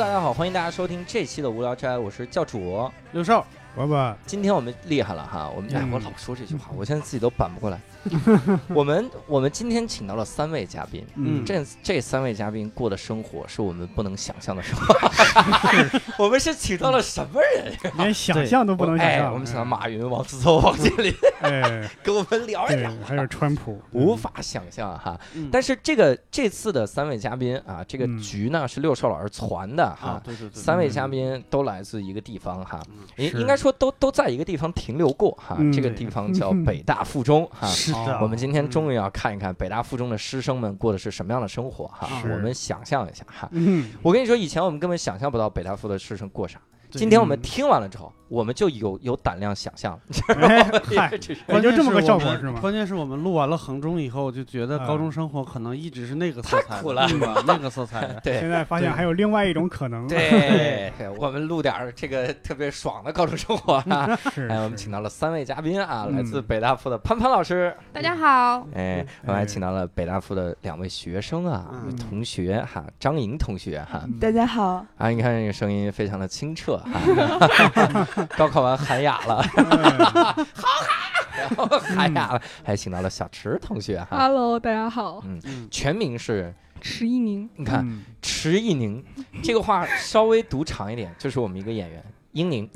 大家好，欢迎大家收听这期的无聊斋，我是教主。六少，伯伯，今天我们厉害了哈，我们哎，嗯我老说这句话，我现在自己都板不过来。我们我们今天请到了三位嘉宾，嗯。这这三位嘉宾过的生活是我们不能想象的生活。我们是请到了什么人？连想象都不能想哎，象。我们请到马云、王思聪、王健林。哎，跟我们聊一对聊，，还有川普，无法想象哈。嗯。但是这个这次的三位嘉宾啊，这个嗯。局呢是六少老师传的哈。啊，。对对对，三位嘉宾都来自一个地方哈，嗯。应应该说都都在一个地方停留过哈。嗯这个地方叫北大附中哈。是的，我们今天终于要看一看北大附中的师生们过的是什么样的生活哈。是我们想象一下哈。嗯，我跟你说，以前我们根本想象不到北大附的师生过啥。今天我们听完了之后，我们就有有胆量想象。了。哎，嗨，这是。也就这么个效果是吗？关键是我们录完了衡中以后，就觉得啊高中生活可能一直是那个色彩，太苦了。对吧？那个色彩，对。现在发现还有另外一种可能，对，我们录点儿这个特别爽的高中生活啊！是，哎，我们请到了三位嘉宾啊，嗯。来自北大附的潘潘老师，大家好，哎，我们还请到了北大附的两位学生啊，嗯。同学哈，张莹同学哈，嗯。大家好，啊，你看这个声音非常的清澈哈，高考完喊哑了，好喊然后喊哑了，还请到了小池同学哈，Hello，大家好，嗯，全名是，池一宁，你看嗯池一宁，这个话稍微读长一点，就是我们一个演员英宁，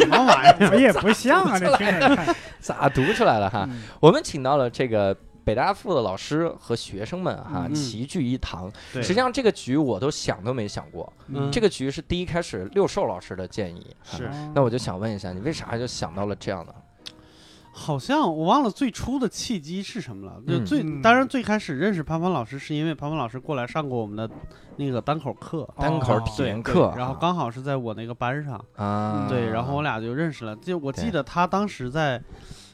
什么玩意儿？怎么也不像啊，这听着，咋读出来了哈？嗯。我们请到了这个北大附的老师和学生们哈，嗯齐聚一堂。实际上这个局我都想都没想过，嗯这个局是第一开始六兽老师的建议。是啊那我就想问一下，你为啥就想到了这样的？好像我忘了最初的契机是什么了。就嗯最嗯当然最开始认识潘潘老师，是因为潘潘老师过来上过我们的那个单口课。单口哦体验对课，然后刚好是在我那个班上，啊，对，然后我俩就认识了。就我记得他当时在，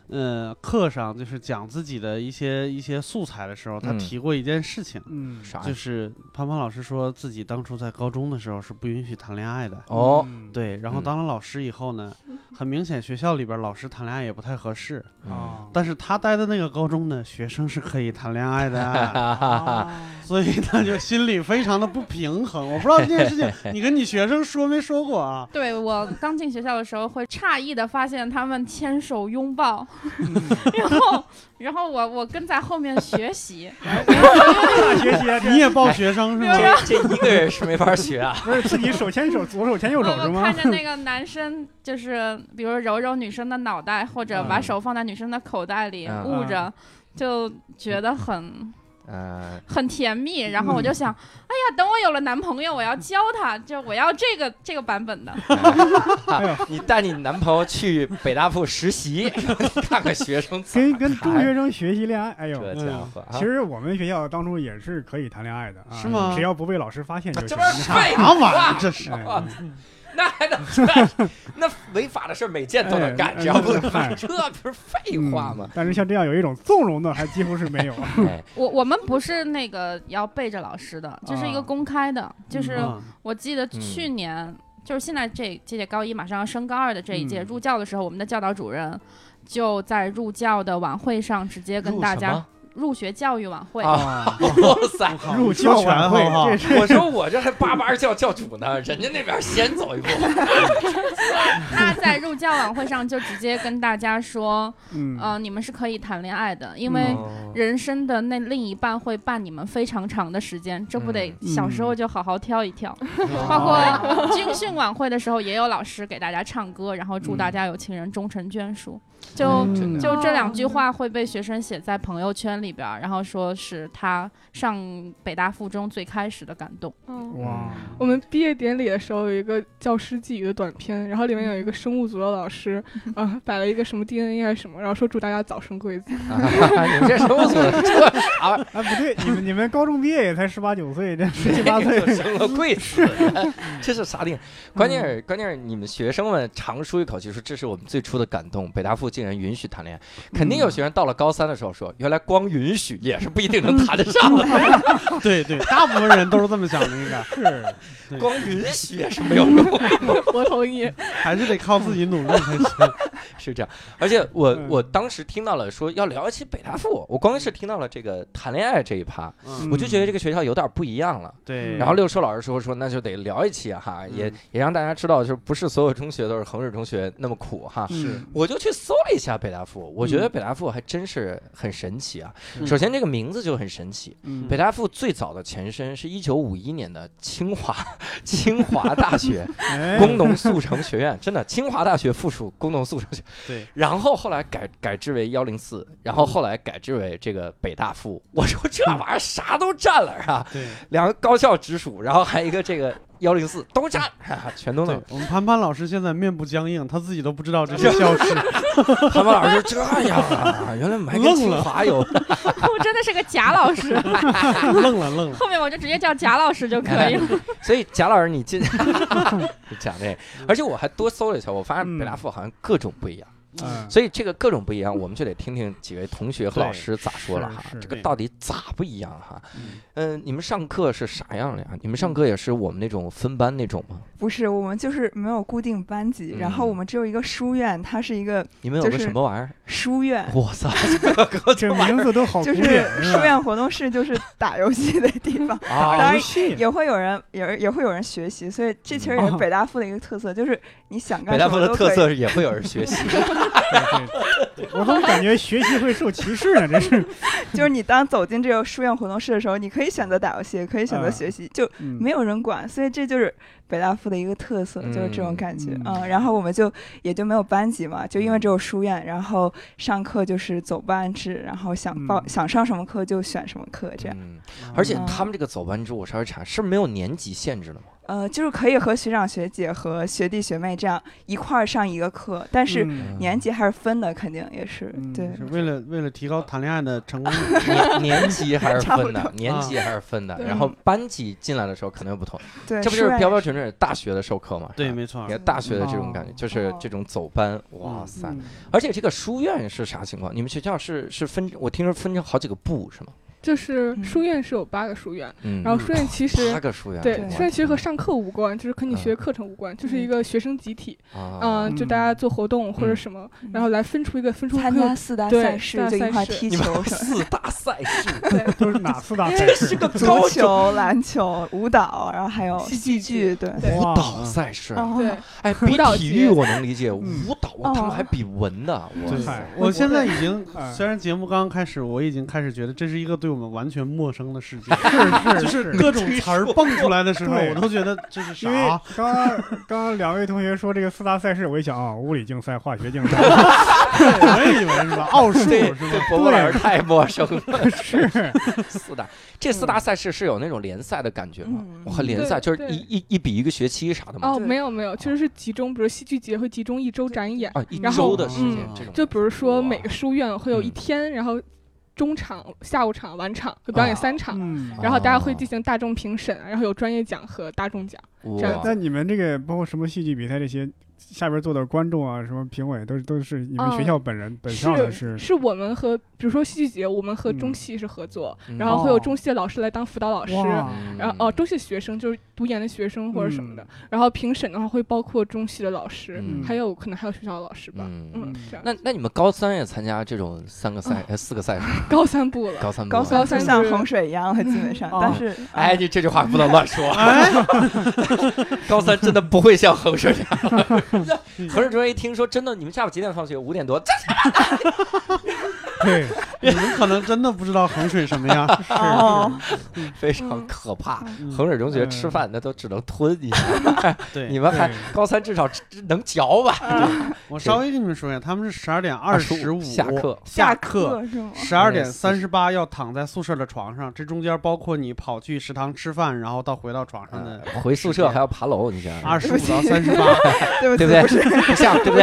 呃，课上就是讲自己的一些一些素材的时候，他嗯。提过一件事情，嗯，啥就是潘潘老师说自己当初在高中的时候是不允许谈恋爱的。哦，嗯，对，然后嗯。当了老师以后呢，很明显学校里边老师谈恋爱也不太合适，嗯。啊，但是他待的那个高中呢，学生是可以谈恋爱的，哈哈哈，所以他就心里非常的不平衡。我不知道这件事情 你跟你学生说没说过啊？对我刚进学校的时候，会诧异的发现他们牵手拥抱，然后，然后我我跟在后面学习，大学习啊，这你也抱学生是吗？这这一个人是没法学啊。不是自己手牵手，左手牵右手是吗看？着那个男生，就是比如揉揉女生的脑袋，或者把嗯手放在女生的口袋里嗯捂着，就觉得很嗯，很甜蜜。然后我就想，哎呀，等我有了男朋友，我要教他，就我要这个这个版本的。哎，你带你男朋友去北大附实习，看看学生跟跟中学生学习恋爱，哎呦。这家伙啊，其实我们学校当初也是可以谈恋爱的啊，是吗只要不被老师发现就行这不。是废啥玩意话儿？这 是哎 那还能那 那违法的事儿每件都能干，哎只要不哎这不是废话吗嗯？但是像这样有一种纵容的，还几乎是没有。哎，我我们不是那个要背着老师的，这是一个啊公开的，就是嗯我记得嗯去年，就是现在这这届高一马上要升高二的这一届、嗯入教的时候，我们的教导主任就在入教的晚会上直接跟大家入学教育晚会。啊，哇塞！入教晚会说全好不好这是我说我这还叭叭叫教主呢，人家那边先走一步。他在入教晚会上就直接跟大家说，嗯呃，你们是可以谈恋爱的，因为哦人生的那另一半会伴你们非常长的时间，这不得嗯小时候就好好挑一挑。包括 军训晚会的时候，也有老师给大家唱歌，然后祝大家有情人终成眷属。就嗯就这两句话会被学生写在朋友圈里边，然后说是他上北大附中最开始的感动。嗯，哇，我们毕业典礼的时候有一个教师寄语的短片，然后里面有一个生物组的老师，啊、摆了一个什么 DNA 还是什么，然后说祝大家早生贵子。啊你们这生物组的？这啥玩意啊不对，你们你们高中毕业也才十八九岁，这十七八岁儿？生了贵子，这是啥地方？关键是关键是你们学生们长舒一口气，说这是我们最初的感动。北大附竟然允许谈恋爱，肯定有学生到了高三的时候说，原来光允许也是不一定能谈得上的，对对，大部分人都是这么想的，应该是 光允许也是没有用。我同意。还是得靠自己努力才行。是这样。而且我嗯我当时听到了说要聊一期北大附，我光是听到了这个谈恋爱这一趴，嗯我就觉得这个学校有点不一样了。对，然后六叔老师说说那就得聊一期哈，也嗯也让大家知道，就是不是所有中学都是衡水中学那么苦哈。是我就去搜了一下北大附，我觉得嗯北大附还真是很神奇啊。嗯首先这个名字就很神奇，嗯北大附最早的前身是一九五一年的清华 清华大学 哎工农速成学院，真的清华大学附属工农速成学。对，然后后来改改制为幺零四，然后后来改制为这个北大附。我说这玩意儿啥都占了是吧？对两个高校直属，然后还有一个这个幺零四都占，哈哈全都对能。，我们潘潘老师现在面部僵硬，他自己都不知道这 是校史。他们老师这样啊，原来我们还跟清华有。我真的是个贾老师，愣了愣了。后面我就直接叫贾老师就可以了。所以贾老师你进就讲这个，而且我还多搜了一下，我发现北大附好像各种不一样。嗯所以这个各种不一样，我们就得听听几位同学和老师咋说了哈这个到底咋不一样哈？嗯嗯，你们上课是啥样的呀？你们上课也是我们那种分班那种吗？不是，我们就是没有固定班级，然后嗯我们只有一个书院，它是一个你们有个什么玩意儿？书院，哇塞，这名字都好就是？书院活动室，就是打游戏的地方。啊当然游戏也会有人，也也会有人学习，所以这其实也是哦北大附的一个特色，就是你想干北大附的特什么都可以。色是也会有人学习。对 对我怎么感觉学习会受歧视呢？这是，就是你当走进这个书院活动室的时候，你可以选择打游戏，也可以选择嗯学习，就嗯没有人管，所以这就是北大附的一个特色，就是这种感觉。嗯嗯，然后我们就也就没有班级嘛，就因为只有书院，然后上课就是走班制，然后想报、嗯想上什么课就选什么课，这样。嗯，而且嗯他们这个走班制，我稍微查，是没有年级限制的吗？呃，就是可以和学长学姐和学弟学妹这样一块儿上一个课，但是嗯年级还是分的，肯定也是、嗯对。是为了为了提高谈恋爱的成功率。年年级还是 分的，年级还是分的。对然后班级进来的时候可能有不同，对，这不就是标标准准大学的授课吗？对，没错你。看大学的这种感觉，哦就是这种走班，哇嗯塞！嗯而且这个书院是啥情况？你们学校是是分，我听说分成好几个部是吗？就是嗯。书院是有八个书院，嗯，然后书院其实八个书院，对书院其实和上课无关，就是和你学课程无关，就是一个学生集体，啊，嗯，就大家做活动或者嗯。什么，嗯。然后来分出一个分出参加四大对赛事四大就一块儿赛事 四大赛事，对 都是哪四大赛事？是个足高中球、篮球、舞蹈，然后还有戏戏剧剧，对。对。舞蹈赛事。哦。对，哎，比舞蹈体节育我能理解，舞嗯蹈他们哦还比文的，哇对塞！嗨我现在已经哎，虽然节目刚刚开始，我已经开始觉得这是一个对我们完全陌生的世界，是就是各种词儿蹦出来的时候，我都觉得这是因为啥？刚刚刚刚两位同学说这个四大赛事，我一想啊，物理竞赛、化学竞赛 我也以为是吧？奥数对是对吧？，伯伯老师太陌生了。是，四大这四大赛事是有那种联赛的感觉吗？和联赛就是一一一比一个学期啥的吗？哦，没有没有，其实是集中，比如戏剧节会集中一周展演，啊，一然后周的时间嗯这种。就比如说每个书院会有一嗯天，然后中场、下午场、晚场会表演啊三场。嗯。然后大家会哦进行大众评审，然后有专业奖和大众奖。这样那你们这个包括什么戏剧比赛这些，下边坐的观众啊，什么评委都是都是你们学校本人本校的是是我们和比如说戏剧节，我们和中嗯戏是合作，嗯然后会有哦中戏的老师来当辅导老师。嗯然后哦，中戏学生就是读研的学生或者什么的，嗯然后评审的话会包括中戏的老师，嗯还有可能还有学校的老师吧，嗯嗯，这样。那那你们高三也参加这种三个赛哦呃四个赛事？高三不了，高三高啊三就像衡水一样了，基本上。哦但是，哎，你这句话不能乱说。哎 高三真的不会像衡水一样。衡水中学一听说真的，你们下午几点放学？五点多，这对，你们可能真的不知道衡水什么样。是，非常可怕。嗯。衡水中学嗯吃饭那都只能吞一下，对，你们还高三至少能嚼吧？我稍微跟你们说一下，他们是十二点二十五下课。下课是吗？十二点三十八要躺在宿舍的床上，这中间包括你跑去食堂吃饭，然后到回到床上的回宿舍还要爬楼，你想。想，二十五到三十八。对不，对不是，不像对不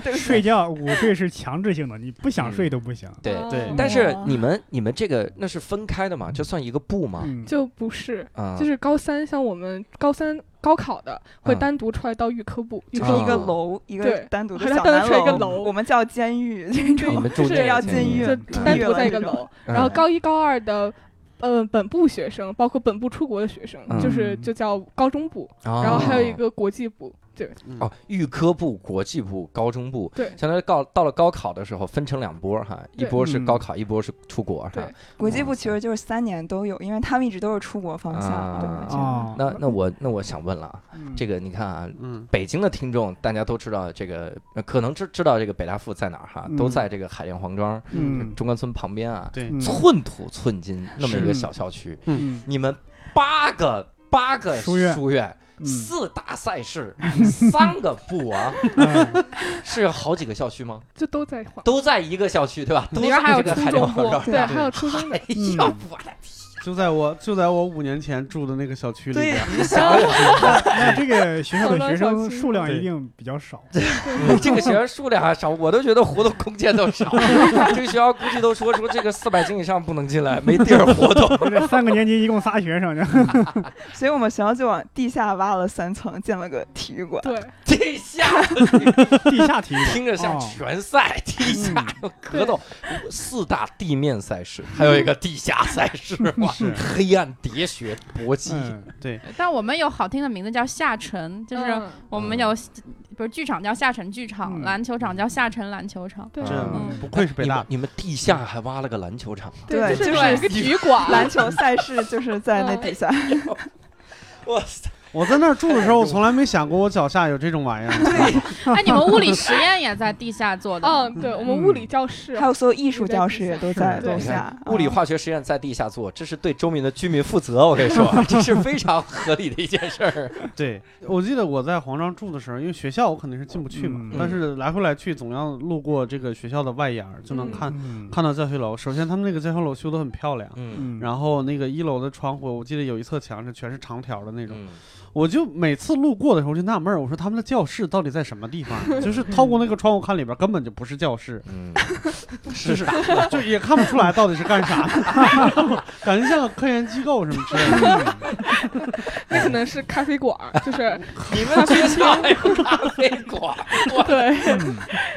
对？睡觉午睡是强制性的，你不想睡都不行。对。哦。对。但是哦你们你们这个那是分开的嘛？这算一个部吗？嗯，就不是，啊，就是高三，像我们高三高考的会嗯单独出来到预科部，预就是一个哦楼，一个单独的小一个楼。我们叫监狱这你种。们住是。要那个监狱。单独在一个楼。嗯。然后高一高二的，呃，本部学生，包括本部出国的学生，嗯。就是就叫高中部，哦。然后还有一个国际部，嗯哦，预科部、国际部、高中部，对。相当于到到了高考的时候分成两波哈，一波是嗯。高考，一波是出国哈对。国际部其实就是三年都有，因为他们一直都是出国方向。啊对，哦，那那我那我想问了这个你看啊，嗯北京的听众大家都知道这个，呃可能知知道这个北大附在哪儿哈，嗯都在这个海淀黄庄嗯。中关村旁边啊，对嗯。寸土寸金那么一个小校区，嗯。你们八个八个书院。书院。嗯四大赛事，三个部啊，嗯是好几个校区吗？就都在黄。都在一个校区对吧？都里边还有在这个初中部。对，还有初中的。哎呀，我的就在我就在我五年前住的那个小区里对边，你想想，那这个学校的学生数量一定比较少。这个学生数量还少，我都觉得活动空间都少。这个学校估计都说出这个四百斤以上不能进来，没地儿活动。这三个年级一共仨学生，所以我们学校就往地下挖了三层，建了个体育馆。对，地下地下体育馆听着像哦拳赛，地下格斗，四大地面赛事，还有一个地下赛事，哇是，黑暗喋血搏击。嗯，对，但我们有好听的名字叫下沉，就是嗯。我们有，不是剧场叫下沉剧场，嗯。篮球场叫下沉篮球场。对。嗯。不愧是北大。你们，你们地下还挖了个篮球场啊！对就是有一个体育馆，篮球赛事就是在那底下。哇塞，我在那儿住的时候，我 从来没想过我脚下有这种玩意儿。哎，你们物理实验也在地下做的？嗯，对，我们物理教室还有所有艺术教室也都在对楼下。物理嗯化学实验在地下做，这是对周边的居民负责。我跟你说，这是非常合理的一件事儿。对，我记得我在黄庄住的时候，因为学校我肯定是进不去嘛，嗯但是来回来去总要路过这个学校的外沿儿，就能嗯看、嗯看到教学楼。首先，他们那个教学楼修得很漂亮。嗯嗯，然后那个一楼的窗户，我记得有一侧墙是全是长条的那种，嗯，我就每次路过的时候就纳闷儿，我说他们的教室到底在什么地方？就是透过那个窗户看里边根本就不是教室，是 就也看不出来到底是干啥。的，感觉像个科研机构什么之类的。那可能是咖啡馆儿，就是你们学校还有咖啡馆？对，嗯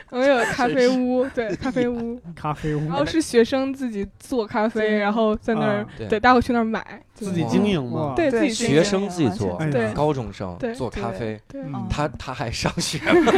我们有咖啡屋，对，咖啡屋，咖啡屋。然后是学生自己做咖啡，然后在那儿啊。对对带回去那儿买，自己经营嘛，对对自己学生自己做。哎呀对。高中生做咖啡，他他还上学 吗？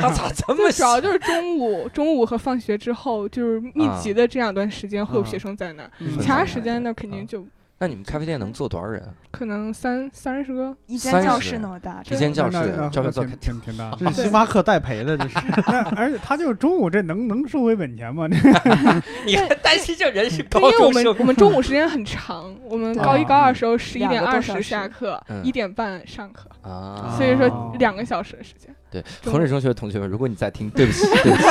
他咋这么就主要就是中午，中午和放学之后，就是密集的这两段时间会有啊。学生在那儿，嗯。其他时间那肯定就那你们咖啡店能坐多少人？可能三三十个。一间教室那么大，一间教室那那专门做挺挺挺大的。这是星巴克代培的，这是。那而且他就中午这能能收回本钱吗？你还担心这人是高因为我中生？们我们中午时间很长，我们高一高二时候十一点二十下课嗯，一点半上课，啊，所以说哦两个小时的时间。对衡水中学的同学们，如果你在听，对不起，对不起，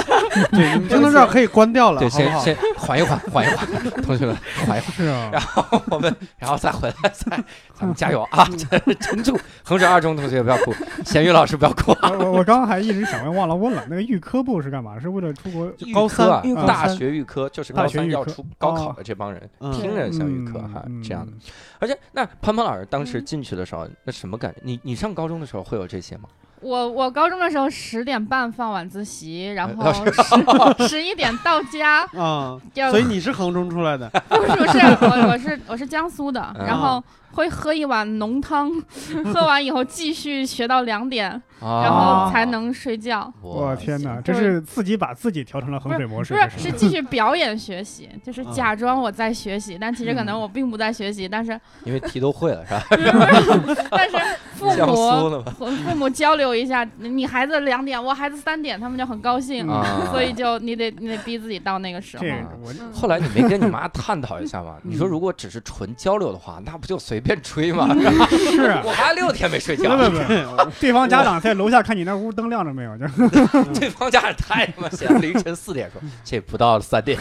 对，你们听到这儿可以关掉了，对？先先缓一缓，缓一缓，同学们缓一缓。是啊，然后我们，然后再回来，再咱们加油啊！撑住，衡水二中同学不要哭，咸鱼老师不要哭啊！我我我刚刚还一直想问，忘了问了，那个预科部是干嘛？是为了出国？预高科啊大学预科就是高三要出高考哦的这帮人，嗯听着像预科哈嗯这样的。。而且，那潘潘老师当时嗯进去的时候，那什么感觉？你你上高中的时候会有这些吗？我我高中的时候十点半放晚自习，然后十十一点到家，啊，要所以你是衡中出来的，不是不是，我我是我是江苏的，嗯然后会喝一碗浓汤，喝完以后继续学到两点，然啊，后才能睡觉。我天哪，这是自己把自己调成了衡水模式，不是，是继续表演学习，就是嗯假装我在学习，但其实可能我并不在学习，但是因为题都会了是吧？但是父母和父母交流一下，你孩子两点，我孩子三点，他们就很高兴，啊，所以就你得你得逼自己到那个时候。后来你没跟你妈探讨一下吗？你说如果只是纯交流的话，那不就随便吹嘛？是啊 我还六天没睡觉，不不不，对方家长在楼下看你那屋灯亮着没有？就 对方家长太他妈闲了，凌晨四点说这不到三点，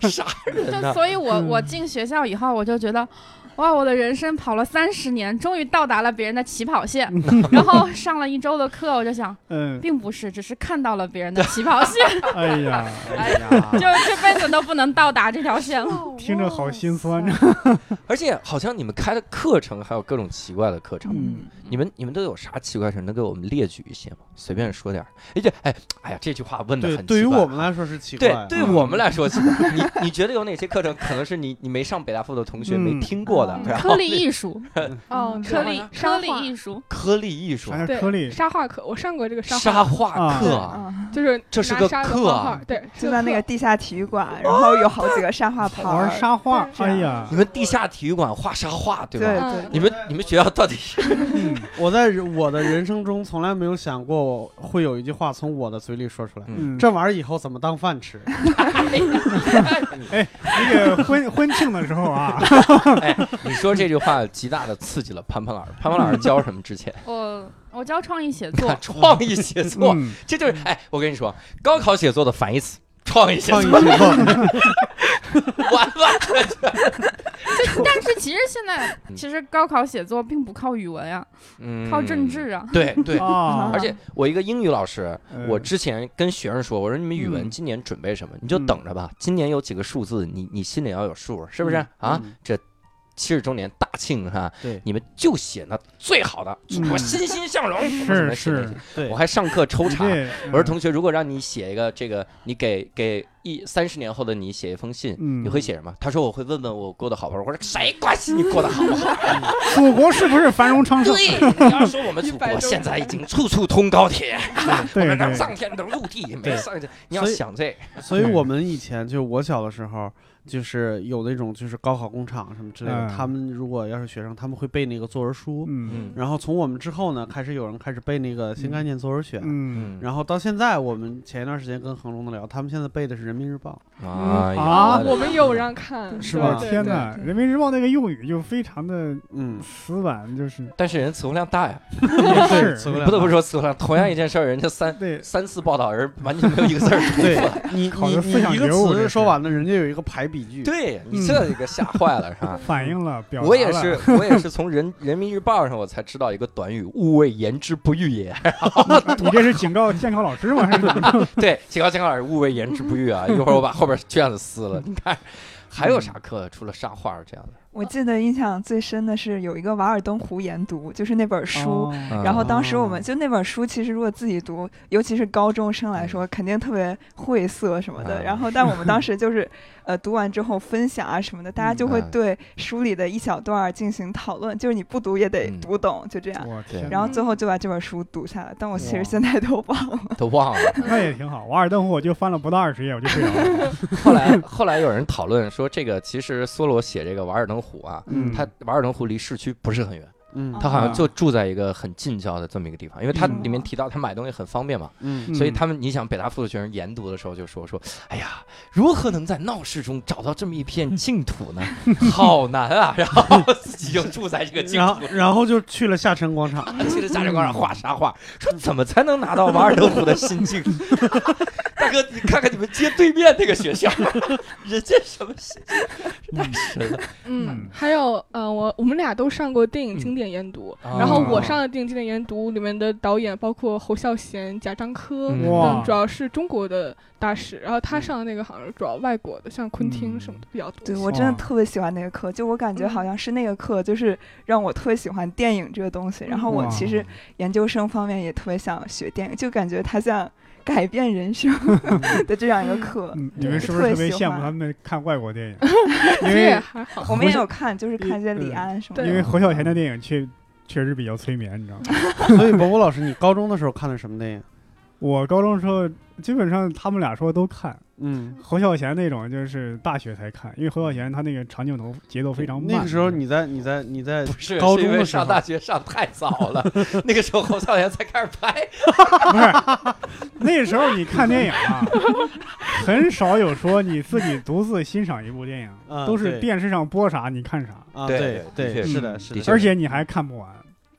这啥人？所以我，我嗯进学校以后，我就觉得，哇，我的人生跑了三十年，终于到达了别人的起跑线。然后上了一周的课，我就想，嗯，并不是，只是看到了别人的起跑线，哎呀，哎 呀就这辈子都不能到达这条线了。听着好心酸。而且好像你们开的课程还有各种奇怪的课程，嗯你们你们都有啥奇怪事儿？能给我们列举一些吗？随便说点儿。哎这哎哎呀，这句话问的对，很对于奇怪我们来说是奇怪，，对对我们来说奇怪。你你觉得有哪些课程可能是你你没上北大附的同学没嗯听过颗粒艺术，哦，颗粒颗粒沙画。艺术，颗粒艺术。对颗粒？沙画课，我上过这个沙沙画，课，嗯，就是这是个课对，就在那个地下体育馆，然后有好几个沙画牌玩。沙画，哎呀。你，们地下体育馆画沙画对对吧？对，你们你们学校到底？是我在我的人生中从来没有想过会有一句话从我的嘴里说出来。这玩意儿以后怎么当饭吃？哎那个婚婚庆的时候啊，哎，你说这句话极大的刺激了潘潘老师。潘潘老师教什么之前？我我教创意写作，创意写作，嗯这就是哎，我跟你说，高考写作的反义词，创意写作，写作，完完全全，但是其实现在其实高考写作并不靠语文呀，嗯靠政。治啊。对对，啊，而且我一个英语老师，呃我之前跟学生说，我说你们语文嗯今年准备什么？你就嗯等着吧，今年有几个数字，你你心里要有数，是不是啊嗯？这七十周年大庆哈，对你们就写那最好的，祖国嗯欣欣向荣，是是我还上课抽查，我说同学，如果让你写一个这个，你给给一三十年后的你写一封信，嗯你会写什么？他说我会问问我过得好不好。我说谁关心你过得好不好？祖国是不是繁荣昌盛？对，你要说我们祖国现在已经处处通高铁，我对们能对，上天能入地，没上去。你要想这，所以我们以前就我小的时候，就是有那种就是高考工厂什么之类的，嗯他们如果要是学生，他们会背那个作文书。嗯嗯然后从我们之后呢，开始有人开始背那个新概念作文选。嗯，然后到现在，我们前一段时间跟恒隆的聊，他们现在背的是人民日报。啊啊我们有让看，是吧天哪，人民日报那个用语就非常的嗯，死板，就是但是人词汇量大呀，也是词汇量不得不说词汇量。同样一件事儿，人家三对三次报道而完全没有一个字儿重对复。你考你你一个词是说完了，人家有一个排比句。对你这个吓坏了是吧？反映了表了。我也是，我也是从人 人民日报上我才知道一个短语“勿谓言之不欲也 你这是警告监考老师吗？还是怎么着？”。对，警告监考老师“勿谓言之不欲”啊！一会儿我把后边卷子撕了。你看，还有啥课？除了上画这样的？我记得印象最深的是有一个《瓦尔登湖研读》，就是那本书。哦然后当时我们哦就那本书，其实如果自己读，尤其是高中生来说，肯定特别晦涩什么的。嗯然后，但我们当 时就是，呃，读完之后分享啊什么的，大家就会嗯对书里的一小段儿进行讨论，就是你不读也得嗯读懂，就这样。然后最后就把这本书读下来，但我其实现在都忘了。都忘了。那也挺好。瓦尔登湖我就翻了不到二十页，我就睡着了。后来后来有人讨论说，这个其实梭罗写这个《瓦尔登湖》啊，嗯他《瓦尔登湖》离市区不是很远，嗯他好像就住在一个很近郊的这么一个地方，因为他嗯里面提到他买东西很方便嘛。嗯所以他们，你想北大附的学生研读的时候就说说，哎呀，如何能在闹市中找到这么一片净土呢？好难啊！然后自己就住在这个净然后土，然后就去了下沉广场。去了下沉广场画沙画，说怎么才能拿到瓦尔登湖的心境？大哥，你看看你们街对面那个学校，人家什么心境？太神了！嗯嗯，还有呃，我我们俩都上过电影嗯经典研读，啊然后我上的电影经典研读里面的导演包括侯孝贤、贾樟柯，嗯哇嗯，主要是中国的大使，然后他嗯上的那个好像是主要外国的，像昆汀什么的比较多。对我真的哇特别喜欢那个课，就我感觉好像是那个课，就是让我特别喜欢电影这个东西。然后我其实研究生方面也特别想学电影，就感觉它像改变人生 的这样一个课。嗯，你们是不是特别羡慕他们看外国电影？因为还好。我们也有看，就是看一些李安什么的。因为侯孝贤的电影确确实比较催眠，你知道吗？所以伯伯老师，你高中的时候看的什么电影？我高中时候基本上他们俩说都看，嗯，侯孝贤那种就是大学才看，因为侯孝贤他那个长镜头节奏非常慢。那个时候你在你在你在不是高是因为中的时候上大学上太早了，那个时候侯孝贤才开始拍。不是那时候你看电影啊，很少有说你自己独自欣赏一部电影，啊都是电视上播啥你看啥，啊，对对是的，嗯是的，而且你还看不完。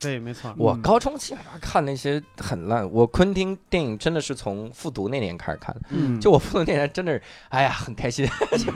对，没错。我嗯高中基本上看那些很烂，我昆汀电影真的是从复读那年开始看的。嗯就我复读那年，真的是，哎呀，很开心，就是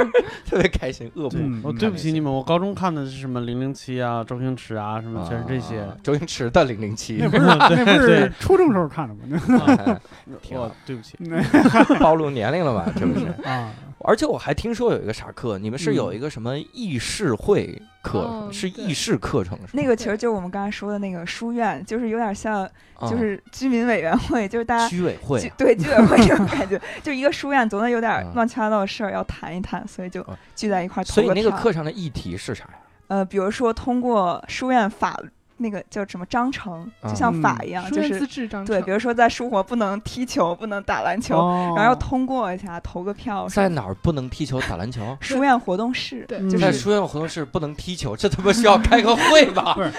特别开心，恶对补。嗯，我对不起你们，我高中看的是什么零零七啊、周星驰啊，什么全是这些。啊周星驰的零零七那，不是那不是 初中时候看的吗？哎挺好我对不起，暴露年龄了吧？这不是？啊，而且我还听说有一个啥课，你们是有一个什么议事会课，是议事课程是吗？那个其实就是我们刚才说的那个书院，就是有点像，啊就是居民委员会，就是大家居委会居对居委会这种 感觉，就一个书院总得有点嗯乱七八糟的事儿要谈一谈，所以就啊聚在一块儿所以那个课上的议题是啥呀？呃，比如说通过书院法那个叫什么章程，啊就像法嗯一样，就是对，比如说在书活不能踢球，不能打篮球，哦然后要通过一下，投个票什么。在哪儿不能踢球、打篮球？书院活动室，对嗯就是在书院活动室不能踢球，这他妈需要开个会吧？不是，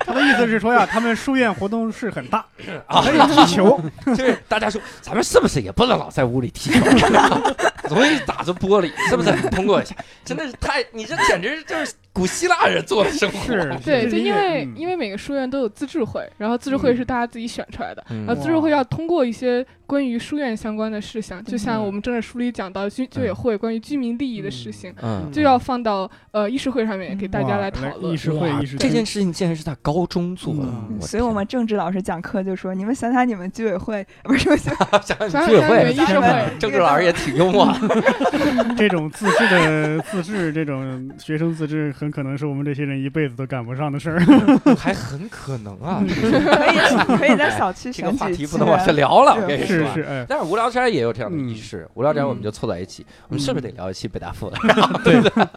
他的意思是说呀，他们书院活动室很大，啊，可以踢球。就是大家说，咱们是不是也不能老在屋里踢球，容易打着玻璃，是不是？通过一下，真的是太，你这简直就是古希腊人做的生活。是，对，就因为、嗯。因为每个书院都有自治会，然后自治会是大家自己选出来的，嗯。然后自治会要通过一些关于书院相关的事项，就像我们政治书里讲到居居委会关于居民利益的事情，嗯，就要放到呃议事会上面给大家来讨论。议。事会议事这件事情竟然是在高中做的。嗯，所以我们政治老师讲课就说：“你们想想你们居委会，不是想想想居委会。想你们议事会，政治老师也挺幽默。这种自治的自治，这种学生自治，很可能是我们这些人一辈子都赶不上的事儿。还很可能啊，可以 可以在小区这个话题不能往下。聊了，我是跟你说。是是，哎，但是无聊斋也有这样的嗯仪式，无聊斋我们嗯就凑在一起，我们是不是得聊一期北大附的？对的，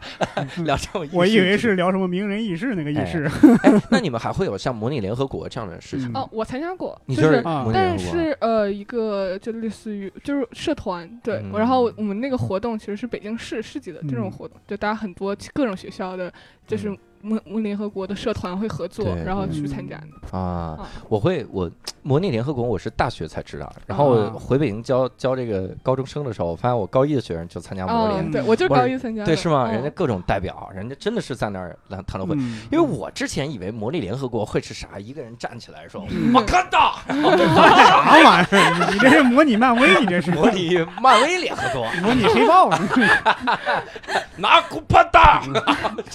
聊这种仪式。我以为是聊什么名人轶事那个轶事。哎，那你们还会有像模拟联合国这样的事情哦，我参加过，就是啊模拟联但？是呃，一个就类似于就是社团对，嗯然后我们那个活动其实是北京市市级的这种嗯活动，就大家很多各种学校的，就是嗯模模联合国的社团会合作，然后去参加的。啊啊，我会我模拟联合国，我是大学才知道，然后啊回北京教教这个高中生的时候，我发现我高一的学生就参加模啊联，对我就是高一参加的，对是吗？嗯人家各种代表，人家真的是在那儿来谈论会。嗯。因为我之前以为模拟联合国会是啥，一个人站起来说嗯“我看到”，啥玩意儿？你这是模拟漫威，你这是模拟 漫威联合国，模拟黑豹。拿古巴达，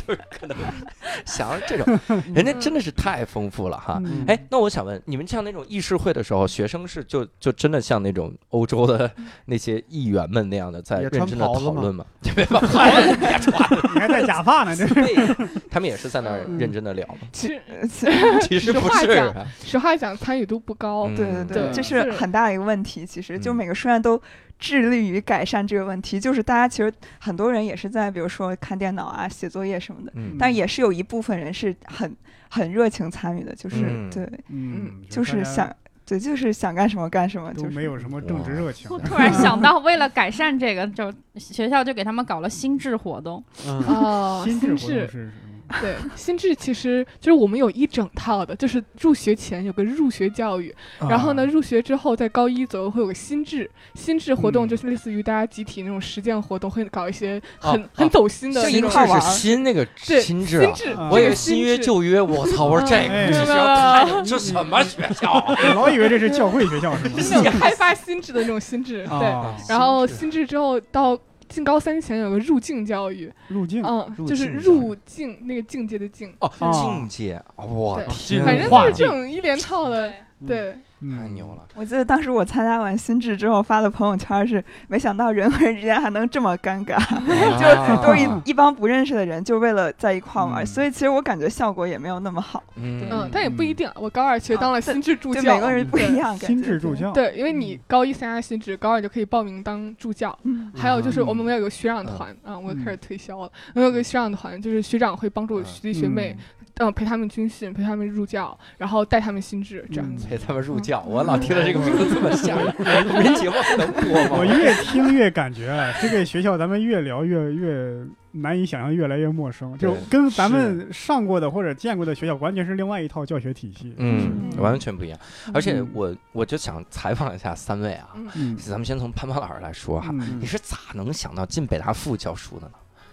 就是可能 想这种，人家真的是太丰富了哈。嗯哎，那我想问，你们像那种议事会的时候，学生是就就真的像那种欧洲的那些议员们那样的，在认真的讨论吗？别把袍子别穿，你还戴假发呢？这是对，他们也是在那儿认真的聊吗？其实 其实不是实话讲啊，实话讲参与度不高，嗯对对对这是很大的一个问题。其实，就嗯每个书院都致力于改善这个问题。就是大家其实很多人也是在，比如说看电脑啊、写作业什么的，嗯但也是有一部分人是很很热情参与的，就是、嗯对，嗯，就是想对，就是想干什么干什么，就是没有什么政治热情突。突然想 到，为了改善这个，就学校就给他们搞了心智活动。嗯，哦，心智活动智是是对，心智其实就是我们有一整套的，就是入学前有个入学教育，然后呢，啊入学之后在高一左右会有个心智，心智活动嗯就是类似于大家集体那种实践活动，会搞一些哦很很走心的就那种一块玩是新那个对心智啊。心智，啊我以为这个新约智旧约，我操！我说这哎个这是要看这什么学校 老以为这是教会学校是吗？就是那种开发心智的那种心智，对。啊，然后心智之后到进高三前有个入境教育，入境嗯，就是入境那个境界的境，哦，哦。境界，我对天反正就是这种一连套的，对，嗯太牛了。我记得当时我参加完心智之后发的朋友圈是，没想到人和人之间还能这么尴尬，就都是啊一 一帮不认识的人，就为了在一块玩，嗯所以其实我感觉效果也没有那么好，嗯嗯，但也不一定。我高二其实当了心智助就教，每个人不一样，感觉心智助，教。对，因为你高一参加心智，高二就可以报名当助教。嗯还有就是嗯我们有个学长团啊，我开始推销了。我们有个学长团，就是学长会帮助学弟学妹，嗯，陪他们军训，陪他们入教，然后带他们心智这样子。陪他们入教，我老听着这个名字这么吓人，我们这节目还能播我？越听越感觉啊，这个学校咱们越聊越越难以想象，越来越陌生，就跟咱们上过的或者见过的学校完全是另外一套教学体系。嗯，嗯完全不一样。而且嗯我我就想采访一下三位啊，嗯咱们先从潘潘老师来说哈，嗯你是咋能想到进北大附教书的呢？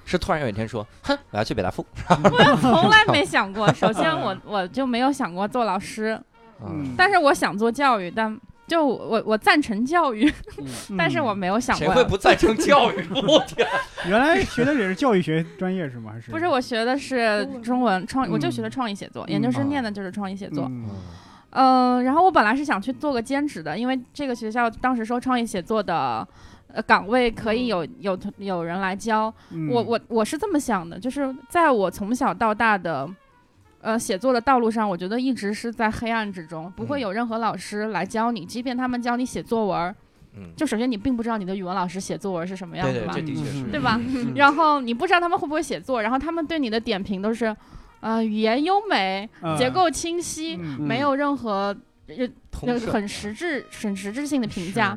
是突然有一天说，哼，我要去北大附，我从来没想过。首先我，我就没有想过做老师，嗯，但是我想做教育，但就我我赞成教育，但是我没有想过。谁会不赞成教育？我天，原来学的也是教育学专业是吗？还是不是我学的是中文创，嗯我就学的创意写作，嗯研究生念的就是创意写作。嗯嗯，然后我本来是想去做个兼职的，因为这个学校当时说创意写作的。呃，岗位可以有有有人来教，嗯我我我是这么想的，就是在我从小到大的，呃，写作的道路上，我觉得一直是在黑暗之中，不会嗯。有任何老师来教你，即便他们教你写作文就首先你并不知道你的语文老师写作文是什么样对对，子嘛这，的，对吧？嗯 然后你不知道他们会不会写作，然后他们对你的点评都是，呃，语言优美，嗯。结构清晰，嗯没有任何呃通顺很实质、很实质性的评价。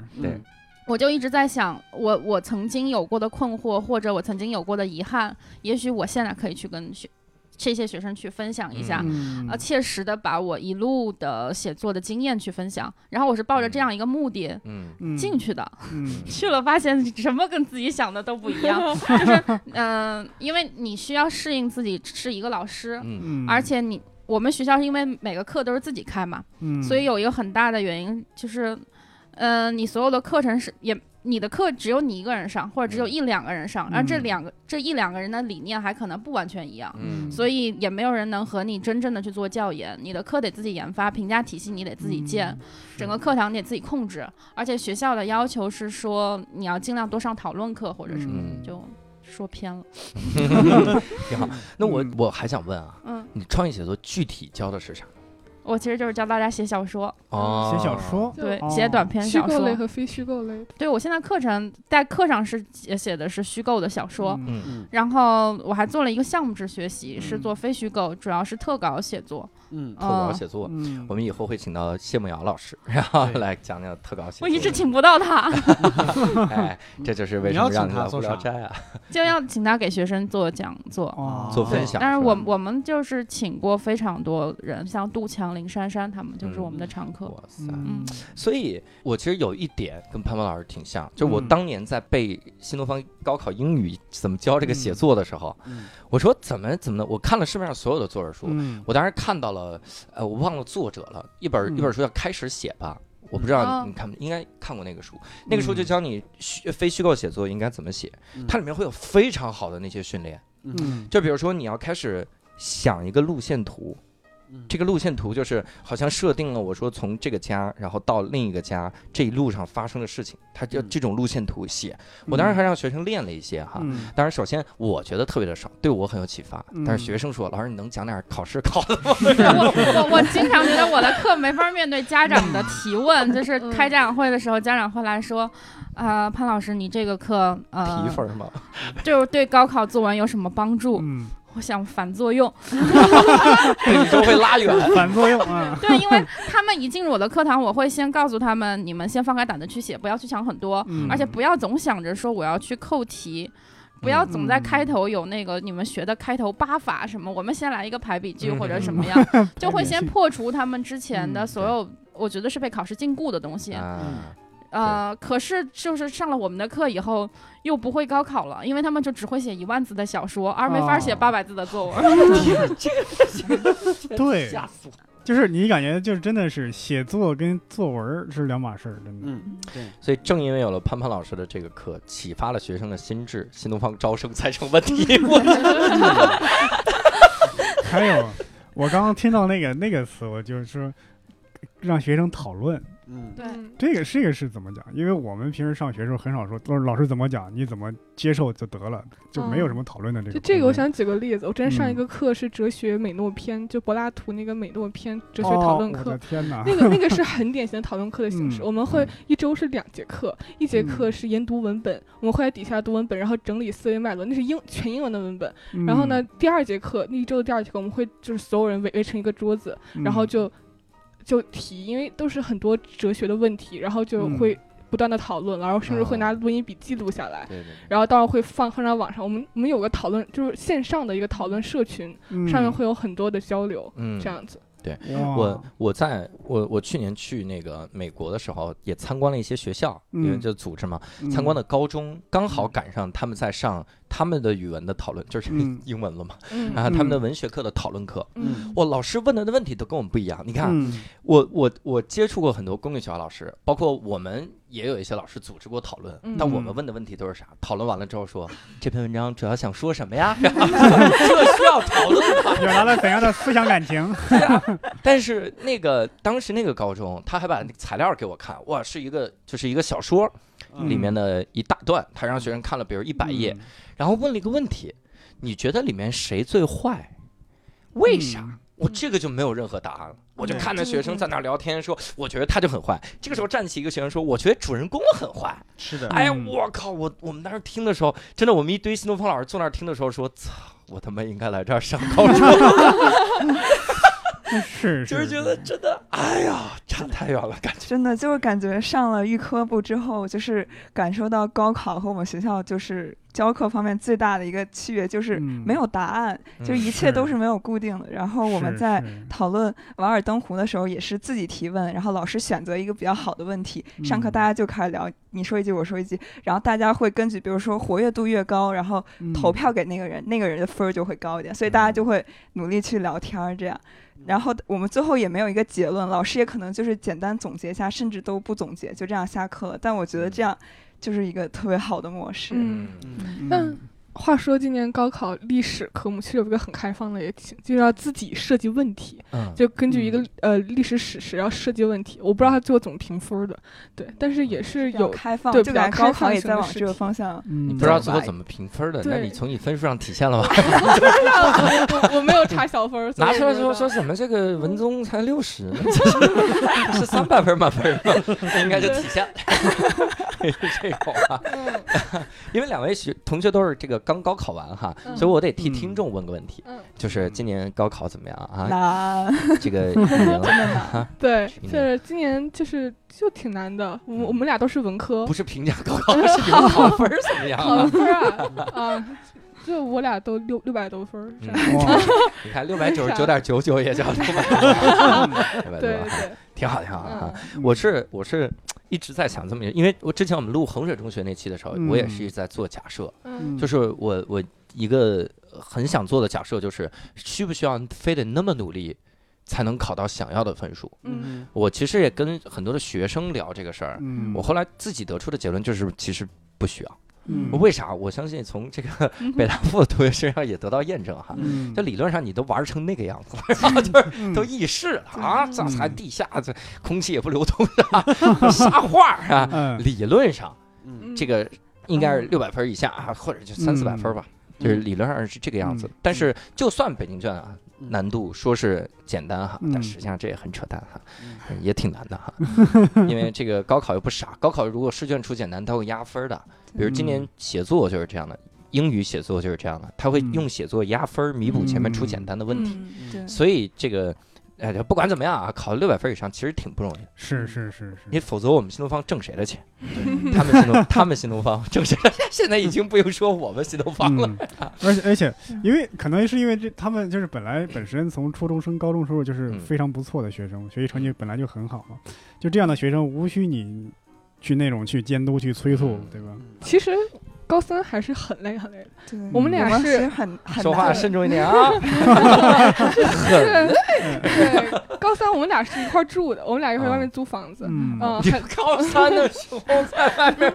我就一直在想，我我曾经有过的困惑，或者我曾经有过的遗憾，也许我现在可以去跟学这些学生去分享一下。嗯。呃，切实的把我一路的写作的经验去分享，然后我是抱着这样一个目的嗯。嗯。进去的，嗯。去了发现什么跟自己想的都不一样，就是嗯、因为你需要适应自己是一个老师，嗯。嗯，而且你我们学校是因为每个课都是自己开嘛，嗯。所以有一个很大的原因就是，嗯、你所有的课程是也。你的课只有你一个人上，或者只有一两个人上，而这嗯两个这一两个人的理念还可能不完全一样，嗯，所以也没有人能和你真正的去做教研。你的课得自己研发，评价体系你得自己建，嗯整个课堂你得自己控制，而且学校的要求是说你要尽量多上讨论课或者什么，嗯就说偏了。挺好。那我嗯我还想问啊，嗯，你创意写作具体教的是啥？我其实就是教大家写小说，哦，写小说，对，哦写短篇虚小说。构类和非虚构类。对我现在课程在课上是写写的是虚构的小说。嗯嗯然后我还做了一个项目制学习，是嗯做非虚构，主要是特稿写作。嗯特稿嗯写作。嗯我们以后会请到谢梦瑶老师，然后来讲讲特稿写作。我一直请不到他，哎，这就是为什么让请他做聊斋啊？就要请他给学生做讲座。哦做分，享但是我我们就是请过非常多人，像杜强、林珊珊他们就是我们的常客。哇。塞！嗯。所以，我其实有一点跟潘潘老师挺像，就是我嗯。当年在背新东方高考英语怎么教这个写作的时候，嗯。我说怎么怎么的，我看了市面上所有的作者书，嗯。我当时看到了，呃，我忘了作者了，一本、嗯。一本书叫《开始写吧》，我不知道哦。你你看没应该看过那个书，那个书就教你虚非虚构写作应该怎么写，嗯。它里面会有非常好的那些训练，嗯。就比如说你要开始想一个路线图，嗯这个路线图就是好像设定了我说从这个家，然后到另一个家这一路上发生的事情，他就嗯这种路线图写。我当时还让学生练了一些哈。嗯当然，首先我觉得特别的少，对我很有启发。嗯但是学生说：“老师，你能讲点考试考的吗 我我我经常觉得我的课没法面对家长的提问，就是嗯开家长会的时候，家长会来说，啊、潘老师，你这个课呃提，分吗？就是对高考作文有什么帮助？嗯，我想反作用，对你就会拉远。反作用啊，对，因为他们一进入我的课堂，我会先告诉他们，你们先放开胆子去写，不要去想很多，嗯而且不要总想着说我要去扣题。不要总在嗯开头有那个你们学的开头八法什么，我们先来一个排比句嗯或者什么样，就会先破除他们之前的嗯所有，我觉得是被考试禁锢的东西。啊，呃，可是就是上了我们的课以后，又不会高考了，因为他们就只会写一万字的小说，而没法写哦八百字的作文。对，吓死我！就是你感觉就是真的是写作跟作文是两码事儿，真的。嗯对，所以正因为有了潘潘老师的这个课，启发了学生的心智，新东方招生才成问题。我还有，我刚刚听到那个那个词，我就是说让学生讨论，嗯对嗯这个这个是怎么讲？因为我们平时上学的时候很少说，都是老师怎么讲，你怎么接受就得了，就没有什么讨论的这个。就这个，我想举个例子。我之前上一嗯个课是哲学美诺篇，就柏拉图那个美诺篇哲学讨论课哦我的。天哪！那个那个是 很典型的讨论课的形式，嗯我们会一周是两节课，一节课是研读文本，我们会在底下读文本，然后整理思维脉络，那是英全英文的文本。嗯然后呢，，第二节课那一周的第二节课，我们会就是所有人围围成一个桌子，然后嗯就就提，因为都是很多哲学的问题，然后就嗯。会不断的讨论，然后甚至会啊。拿录音笔记录下来。对对然后到时候会放放上网上，我们我们有个讨论，就是线上的一个讨论社群，上面会有很多的交流，嗯，这样子。对我我在我我去年去那个美国的时候，也参观了一些学校，因为嗯就组织嘛，嗯。参观的高中刚好赶上他们在上他们的语文的讨论，就是嗯英文了嘛，嗯然后他们的文学课的讨论课。嗯哇，老师问的问题都跟我们不一样。你看，嗯我我我接触过很多公立学校老师，包括我们也有一些老师组织过讨论，嗯但我们问的问题都是啥？讨论完了之后说这篇文章主要想说什么呀？这需要讨论吗？表达了怎样的思想感情？但是那个当时那个高中，他还把材料给我看，哇，是一个就是一个小说嗯里面的一大段，他让学生看了，比如一百页，然后问了一个问题：你觉得里面谁最坏？为啥？我这个就没有任何答案了，我就看着学生在那儿聊天，说我觉得他就很坏。这个时候站起一个学生说，我觉得主人公很坏。是的，哎呀，嗯我靠！我我们当时听的时候，真的，我们一堆新东方老师坐那儿听的时候说，操，我他妈应该来这儿上高中，是就是觉得真的，哎呀，差太远了，感觉。真的就是感觉上了预科部之后，就是感受到高考和我们学校就是教课方面最大的一个区别，就是嗯。没有答案，就一切都是没有固定的。然后我们在讨论瓦尔登湖的时候，也是自己提问，然后老师选择一个比较好的问题，上课嗯。大家就开始聊，你说一句我说一句，然后大家会根据比如说活跃度越高，然后嗯。投票给那个人，那个人的分儿就会高一点，所以大家就会努力去聊天儿这样。然后我们最后也没有一个结论，老师也可能就是简单总结一下，甚至都不总结，就这样下课了。但我觉得这样就是一个特别好的模式。嗯。嗯。但话说，今年高考历史科目其实有一个很开放的，也挺就是要自己设计问题，嗯，就根据一个、呃历史史实要设计问题。我不知道他最后怎么评分的，对，但是也是有开放，对高考也在往这个方向。嗯不知道最后怎么评分的，那你从你分数上体现了吗？我 我我没有查小分 拿出来说说怎么这个文综才六十呢？是三百分满分吗？那 应该就体现了这种啊。嗯。因为两位学同学都是这个刚高考完哈，嗯。所以我得替嗯听众问个问题，嗯，就是今年高考怎么样啊？难，这个 真的难对，一就是今年就是就挺难的。我我们俩都是文科。不，是评价高考，是你们考分儿怎么样考啊？分啊啊，就我俩都六六百多分你看六百九十九点九九也叫六百，多，对，挺好挺好啊。嗯。我是我是一直在想这么一个，因为我之前我们录衡水中学那期的时候，我也是一直在做假设，嗯就是我我一个很想做的假设就是需不需要非得那么努力才能考到想要的分数？嗯我其实也跟很多的学生聊这个事儿，嗯我后来自己得出的结论就是其实不需要。嗯为啥？我相信从这个嗯 北大附的同学身上也得到验证哈。嗯就理论上你都玩成那个样子了，然后就是嗯都议事了啊，这才嗯地下这空气也不流通是吧？瞎话啊！嗯理论上嗯这个应该是六百分以下啊，或者就三四百分吧，就是理论上是这个样子嗯。但是就算北京卷啊，嗯难度说是简单哈，嗯但实际上这也很扯淡哈嗯，也挺难的哈。因为这个高考又不傻，高考如果试卷出简单，它会压分的。比如今年嗯写作就是这样的，英语写作就是这样的，他会嗯用写作压分儿弥补前面出简单的问题。所以这个，哎，不管怎么样啊，考六百分以上其实挺不容易，是是是是，你否则我们新东方挣谁的钱？他们新东他们新东方 挣谁的钱？现在已经不用说我们新东方了。嗯，而且而且，因为可能是因为这他们就是本来本身从初中升高中时候就是嗯非常不错的学生，学习成绩本来就很好嘛，就这样的学生无需你去那种去监督去催促嗯，对吧？其实高三还是很累很累的，对。我们俩是其实很很说话慎重一点啊！就是对。高三我们俩是一块住的，我们俩一块外面租房子，嗯。嗯，你高三的时候在外面，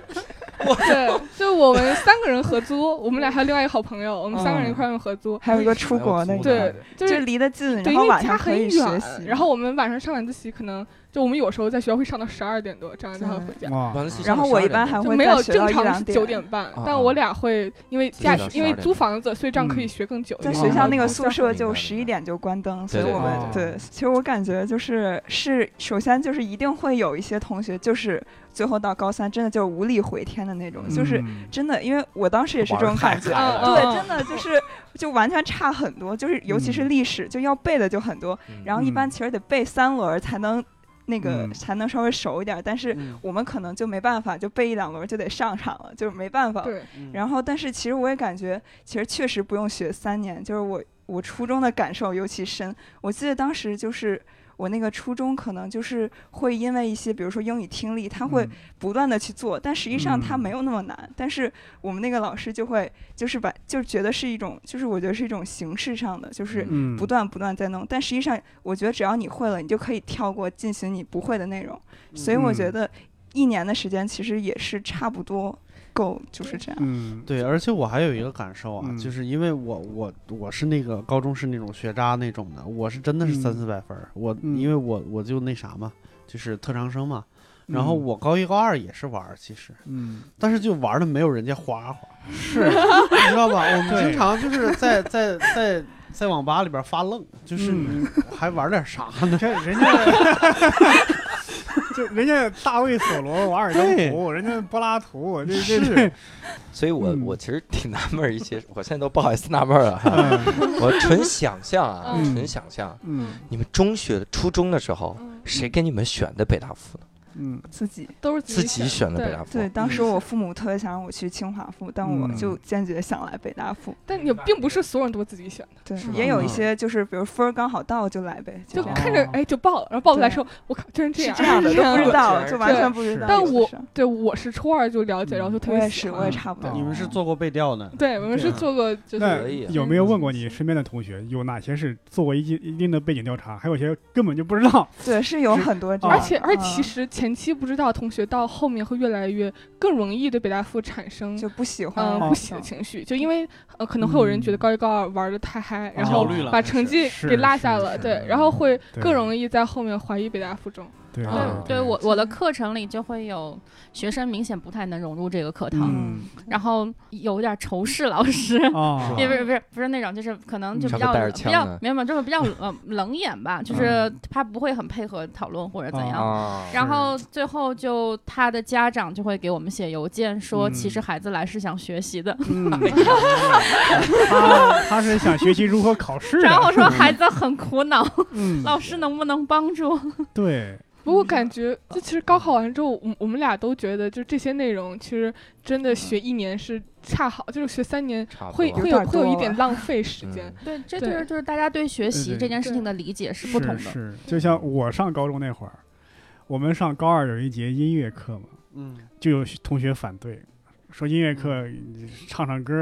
对，就我们三个人合租，我们俩还有另外一个好朋友，我们三个人一块儿合租，还有一个出国的，对，就就是离得近，对，然后因为家晚上可以很远，学习，然后我们晚上上晚自习，可能就我们有时候在学校会上到十二点多，这样才会回家。哇，然后我一般还会就没有正常九点半啊，但我俩会因为自己到假因为租房子，所以这样可以嗯学更久。在哦学校那个哦宿舍就十一点就关灯，所以我们对。对，其实我感觉就是是首先就是一定会有一些同学就是最后到高三真的就是无力回天的那种，就是嗯。真的，因为我当时也是这种感觉，对，嗯。真的就是就完全差很多，就是尤其是嗯。历史就要背的就很多，然后一般嗯。其实得背三轮儿才能那个嗯。才能稍微熟一点，但是嗯。我们可能就没办法，就背一两轮就得上场了，就是没办法。然后，但是其实我也感觉，其实确实不用学三年，就是我我初中的感受尤其深。我记得当时就是我那个初中，可能就是会因为一些，比如说英语听力，他会嗯不断的去做，但实际上它嗯没有那么难。但是我们那个老师就会就是把就觉得是一种，就是我觉得是一种形式上的，就是嗯不断不断在弄。但实际上，我觉得只要你会了，你就可以跳过进行你不会的内容。所以我觉嗯得一年的时间其实也是差不多够，就是这样。嗯。对，而且我还有一个感受啊，嗯。就是因为我我我是那个高中是那种学渣那种的，我是真的是嗯。三四百分儿，我嗯。因为我我就那啥嘛，就是特长生嘛，然后嗯我高一高二也是玩儿，其实，嗯。但是就玩的没有人家花花，是你知道吧？我们经常就是在在在在网吧里边发愣，就是还玩点啥呢？这人家，就人家大卫索罗、瓦尔登湖，人家柏拉图，这这是，所以我嗯。我其实挺纳闷儿一些，我现在都不好意思纳闷儿了哈。嗯。我纯想象啊，嗯。纯想象，嗯。你们中学、初中的时候，嗯。谁给你们选的北大附呢？嗯自己。都是自己选的北大附。对，当时我父母特别想让我去清华附，但我嗯就坚决想来北大附。但也并不是所有人都自己选的，对，也有一嗯些就是比如分儿刚好到就来呗，就看着哎就报了，然后报出来说，我靠，居然这样，是这样的，不知道，就完全不知道。但我对我是初二就了解，然后就特别我也是，喜欢我也差不多。你们是做过背调的？对，我们是做过就是有没有问过你身边的同学，有哪些是做过一定一定的背景调查，还有些根本就不知道？对，是有很多这样，而且而且其嗯实前期不知道，同学到后面会越来越更容易对北大附产生就不喜欢不喜的情绪，就因为呃可能会有人觉得嗯。高一高二玩的太嗨，然后把成绩给落下了，对，然后会更容易在后面怀疑北大附中。对啊对我我的课程里就会有学生明显不太能融入这个课堂，嗯然后有点仇视老师。啊，也不是不是不是那种，就是可能就比较比较枪呢没有没有，就是比较呃冷眼吧，就是他不会很配合讨论或者怎样。啊，然后最后就他的家长就会给我们写邮件说，嗯其实孩子来是想学习的。嗯，他他是想学习如何考试，然后说孩子很苦恼，嗯，老师能不能帮助？对，不过感觉就其实高考完之后，我我们俩都觉得，就这些内容其实真的学一年是恰好，就是学三年会会有会有一点浪费时间嗯。对，这就是就是大家对学习这件事情的理解是不同的。是，就像我上高中那会儿，我们上高二有一节音乐课嘛，嗯，就有同学反对，说音乐课你唱唱歌、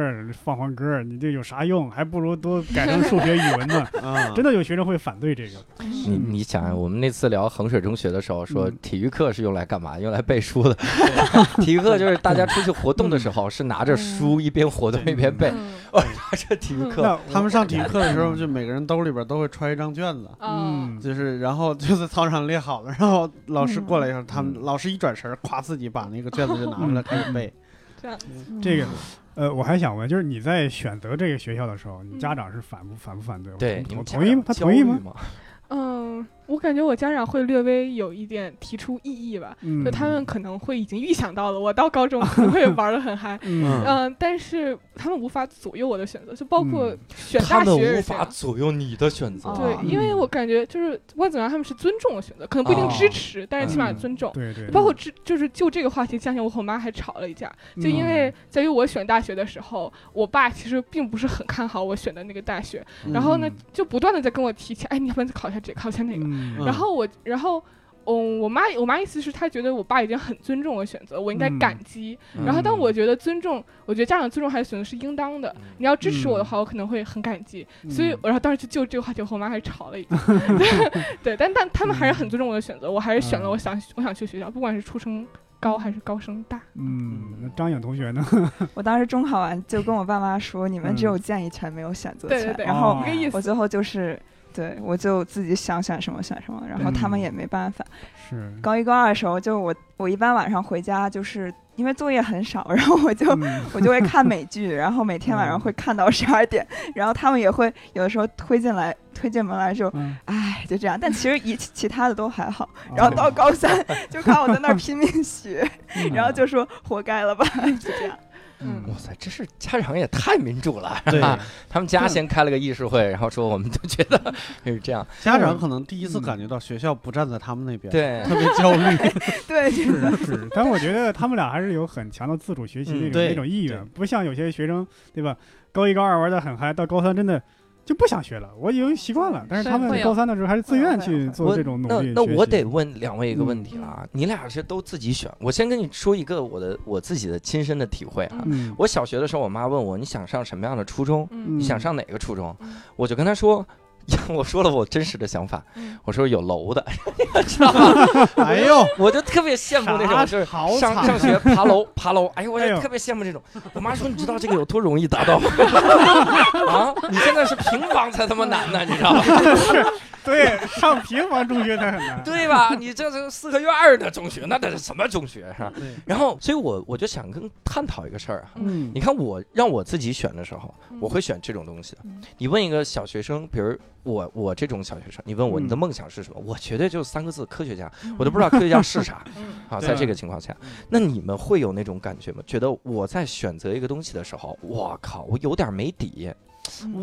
放放歌，你这有啥用？还不如多改成数学、语文呢。啊，真的有学生会反对这个。你你想想，我们那次聊衡水中学的时候，说嗯体育课是用来干嘛？用来背书的。体育课就是大家出去活动的时候，是拿着书一边活动一边背。嗯哦，这体育课他们上体育课的时候，就每个人兜里边都会揣一张卷子，啊，嗯，就是然后就在操场列好了，然后老师过来以后，他们嗯老师一转身儿，咵自己把那个卷子就拿出来开始背。这样这个，呃，我还想问，就是你在选择这个学校的时候，你嗯家长是反不反不反对？对，你同同意吗？他同意吗？嗯，我感觉我家长会略微有一点提出异议吧，嗯，就他们可能会已经预想到了我到高中会 玩的很嗨，嗯。嗯，但是他们无法左右我的选择，就包括嗯。选他们大学无法。左右你的选择。对，嗯因为我感觉就是不管怎样，他们是尊重我选择，可能不一定支哦持，但是起码嗯。尊重。对对，包括之就是就这个话题，前两天我和我妈还吵了一架，就因为在于我选大学的时候，我爸其实并不是很看好我选的那个大学，然后呢嗯。就不断的在跟我提起，哎，你要不然再考一下这个，考一下那个。嗯然后我，然后。嗯，我妈我妈意思是她觉得我爸已经很尊重我选择，我应该嗯感激。嗯然后，但我觉得尊重，我觉得家长尊重孩子选择是应当的。你要支持我的嗯话，我可能会很感激。所以我，然后当时就就这个话题，我和我妈还吵了一架。对，但但他们还是很尊重我的选择，我还是选了嗯我想我想去学校，不管是初升高还是高升大。嗯，那张颖同学呢？我当时中考完就跟我爸妈说，你们只嗯有建议权，没有选择权。对对对，然后。我最后就是，对我就自己想选什么选什么，然后他们嗯也没办法。是，高一高二的时候，就我我一般晚上回家，就是因为作业很少，然后我就嗯我就会 看美剧，然后每天晚上嗯会看到十二点，然后他们也会有的时候推进来推进门来就，嗯，唉，就这样。但其实一其他的都还好。哦然后到高三 就看我在那儿拼命学，嗯然后就说活该了吧，就这样。嗯哇塞，这是家长也太民主了。对，他们家先开了个议事会，然后说我们都觉得 是这样。家长可能第一次感觉到学校不站在他们那边，，对，特别焦虑。对，是是，但我觉得他们俩还是有很强的自主学习那种、嗯那种意愿，不像有些学生，对吧？高一高二玩的很嗨，到高三真的就不想学了，我已经习惯了。但是他们高三的时候还是自愿去做这种努那力那我得问两位一个问题了嗯啊，你俩是都自己选？我先跟你说一个我的我自己的亲身的体会啊。嗯，我小学的时候，我妈问我你想上什么样的初中，嗯你想上哪个初中嗯，我就跟她说。我说了我真实的想法，嗯我说有楼的，知道吗？哎呦，我就特别羡慕那种，就是好上上学爬楼爬楼，哎呦，我就特别羡慕这种。我妈说，你知道这个有多容易达到吗？啊，你现在是平房才他妈难呢，你知道吗？对，上平房中学才很难。对吧？你这是四合院的中学，那得是什么中学是吧？然后，所以我我就想跟探讨一个事儿啊。嗯你看我让我自己选的时候，嗯我会选这种东西。你问一个小学生，比如我我这种小学生，你问我嗯你的梦想是什么，我绝对就三个字：科学家。我都不知道科学家是啥嗯啊。在这个情况下，那你们会有那种感觉吗？觉得我在选择一个东西的时候，我靠，我有点没底。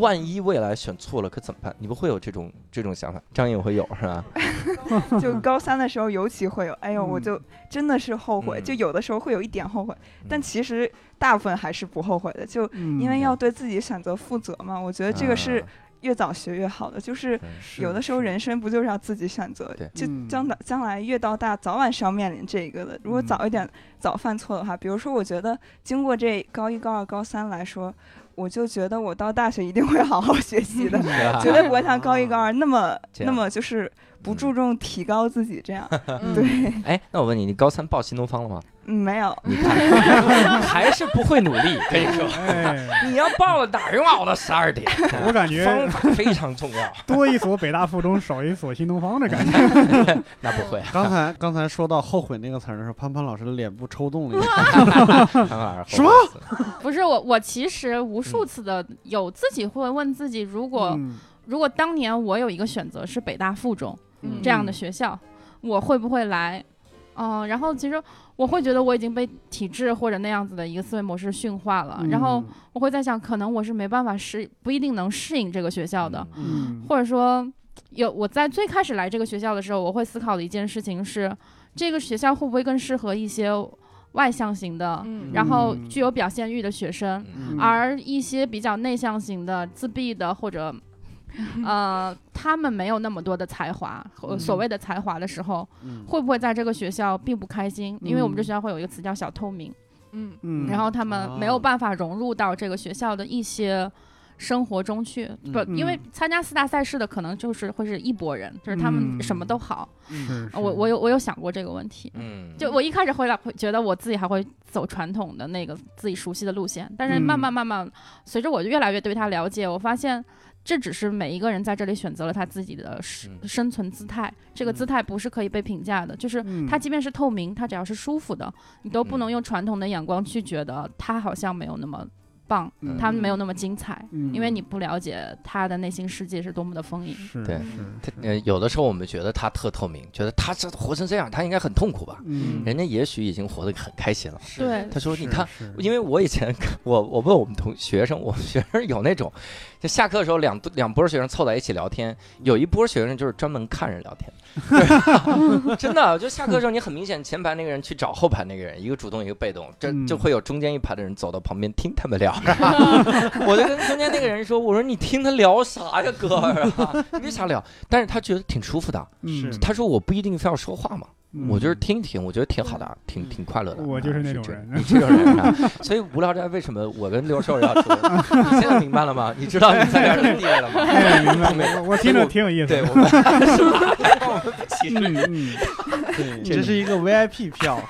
万一未来选错了可怎么办？你们会有这种这种想法？张颖会有是吧？就高三的时候尤其会有，哎呦，我嗯就真的是后悔，嗯就有的时候会有一点后悔，但嗯其实大部分还是不后悔的，就嗯因为要对自己选择负责嘛。我觉得这个是啊越早学越好的，就是有的时候人生不就是要自己选择，就嗯。将来将来越到大，早晚是要面临这个的。如果嗯。早一点早犯错的话，比如说，我觉得经过这高一、高二、高三来说，我就觉得我到大学一定会好好学习的，绝对不会像高一、高二那么那么就是不嗯。注重提高自己这样。嗯。对，哎，那我问你，你高三报新东方了吗？嗯，没有，你看，还是不会努力。跟你说，哎，你要报了哪用熬到十二点？我感觉方法非常重要。多一所北大附中，少一所新东方的感觉。那不会，刚才刚才说到后悔那个词儿的时候，潘潘老师的脸部抽动了一下。什么？不是我，我其实无数次的有自己会问自己，如果、嗯如果当年我有一个选择是北大附中嗯这样的学校，我会不会来？嗯、然后其实我会觉得我已经被体制或者那样子的一个思维模式驯化了，然后我会在想，可能我是没办法适，不一定能适应这个学校的，嗯。或者说有我在最开始来这个学校的时候，我会思考的一件事情是，这个学校会不会更适合一些外向型的，嗯。然后嗯。具有表现欲的学生，嗯。而一些比较内向型的、自闭的或者。呃，他们没有那么多的才华，和所谓的才华的时候，嗯。会不会在这个学校并不开心？因为我们这嗯。学校会有一个词叫“小透明”，嗯。嗯，然后他们没有哦。办法融入到这个学校的一些生活中去。不，嗯因为参加四大赛事的可能就是会是一拨人，就是他们什么都好。我我有我有想过这个问题。嗯，就我一开始回来会觉得我自己还会走传统的那个自己熟悉的路线，但是慢慢慢慢随着我越来越对他了解，我发现这只是每一个人在这里选择了他自己的生嗯生存姿态，这个姿态不是可以被评价的，就是嗯它即便是透明，他只要是舒服的，你都不能用传统的眼光去觉得他好像没有那么棒，嗯他没有那么精彩，嗯因为你不了解他的内心世界是多么的丰盈。是对他呃，有的时候我们觉得他特透明，觉得他这活成这样，他应该很痛苦吧？嗯人家也许已经活得很开心了。对他说：“你看，因为我以前我我问我们同学生，我们学生有那种，就下课的时候两两波学生凑在一起聊天，有一波学生就是专门看人聊天，对 真的，就下课的时候你很明显前排那个人去找后排那个人，一个主动一个被动，这嗯就会有中间一排的人走到旁边听他们聊，我就跟中间那个人说，我说你听他聊啥呀，哥？儿啊，你别瞎聊，但是他觉得挺舒服的，嗯。他说我不一定非要说话嘛。”嗯我就是听听，我觉得挺好的，挺挺快乐的。我就是那种人你这种人啊，所以无聊斋为什么我跟刘寿要出？你现在明白了吗？你知道你在这儿的地位了吗？哎，明白，我我听着挺有意思的。对我们是吧？还让我们不歧视嗯你。嗯，对，这这是一个 VIP 票，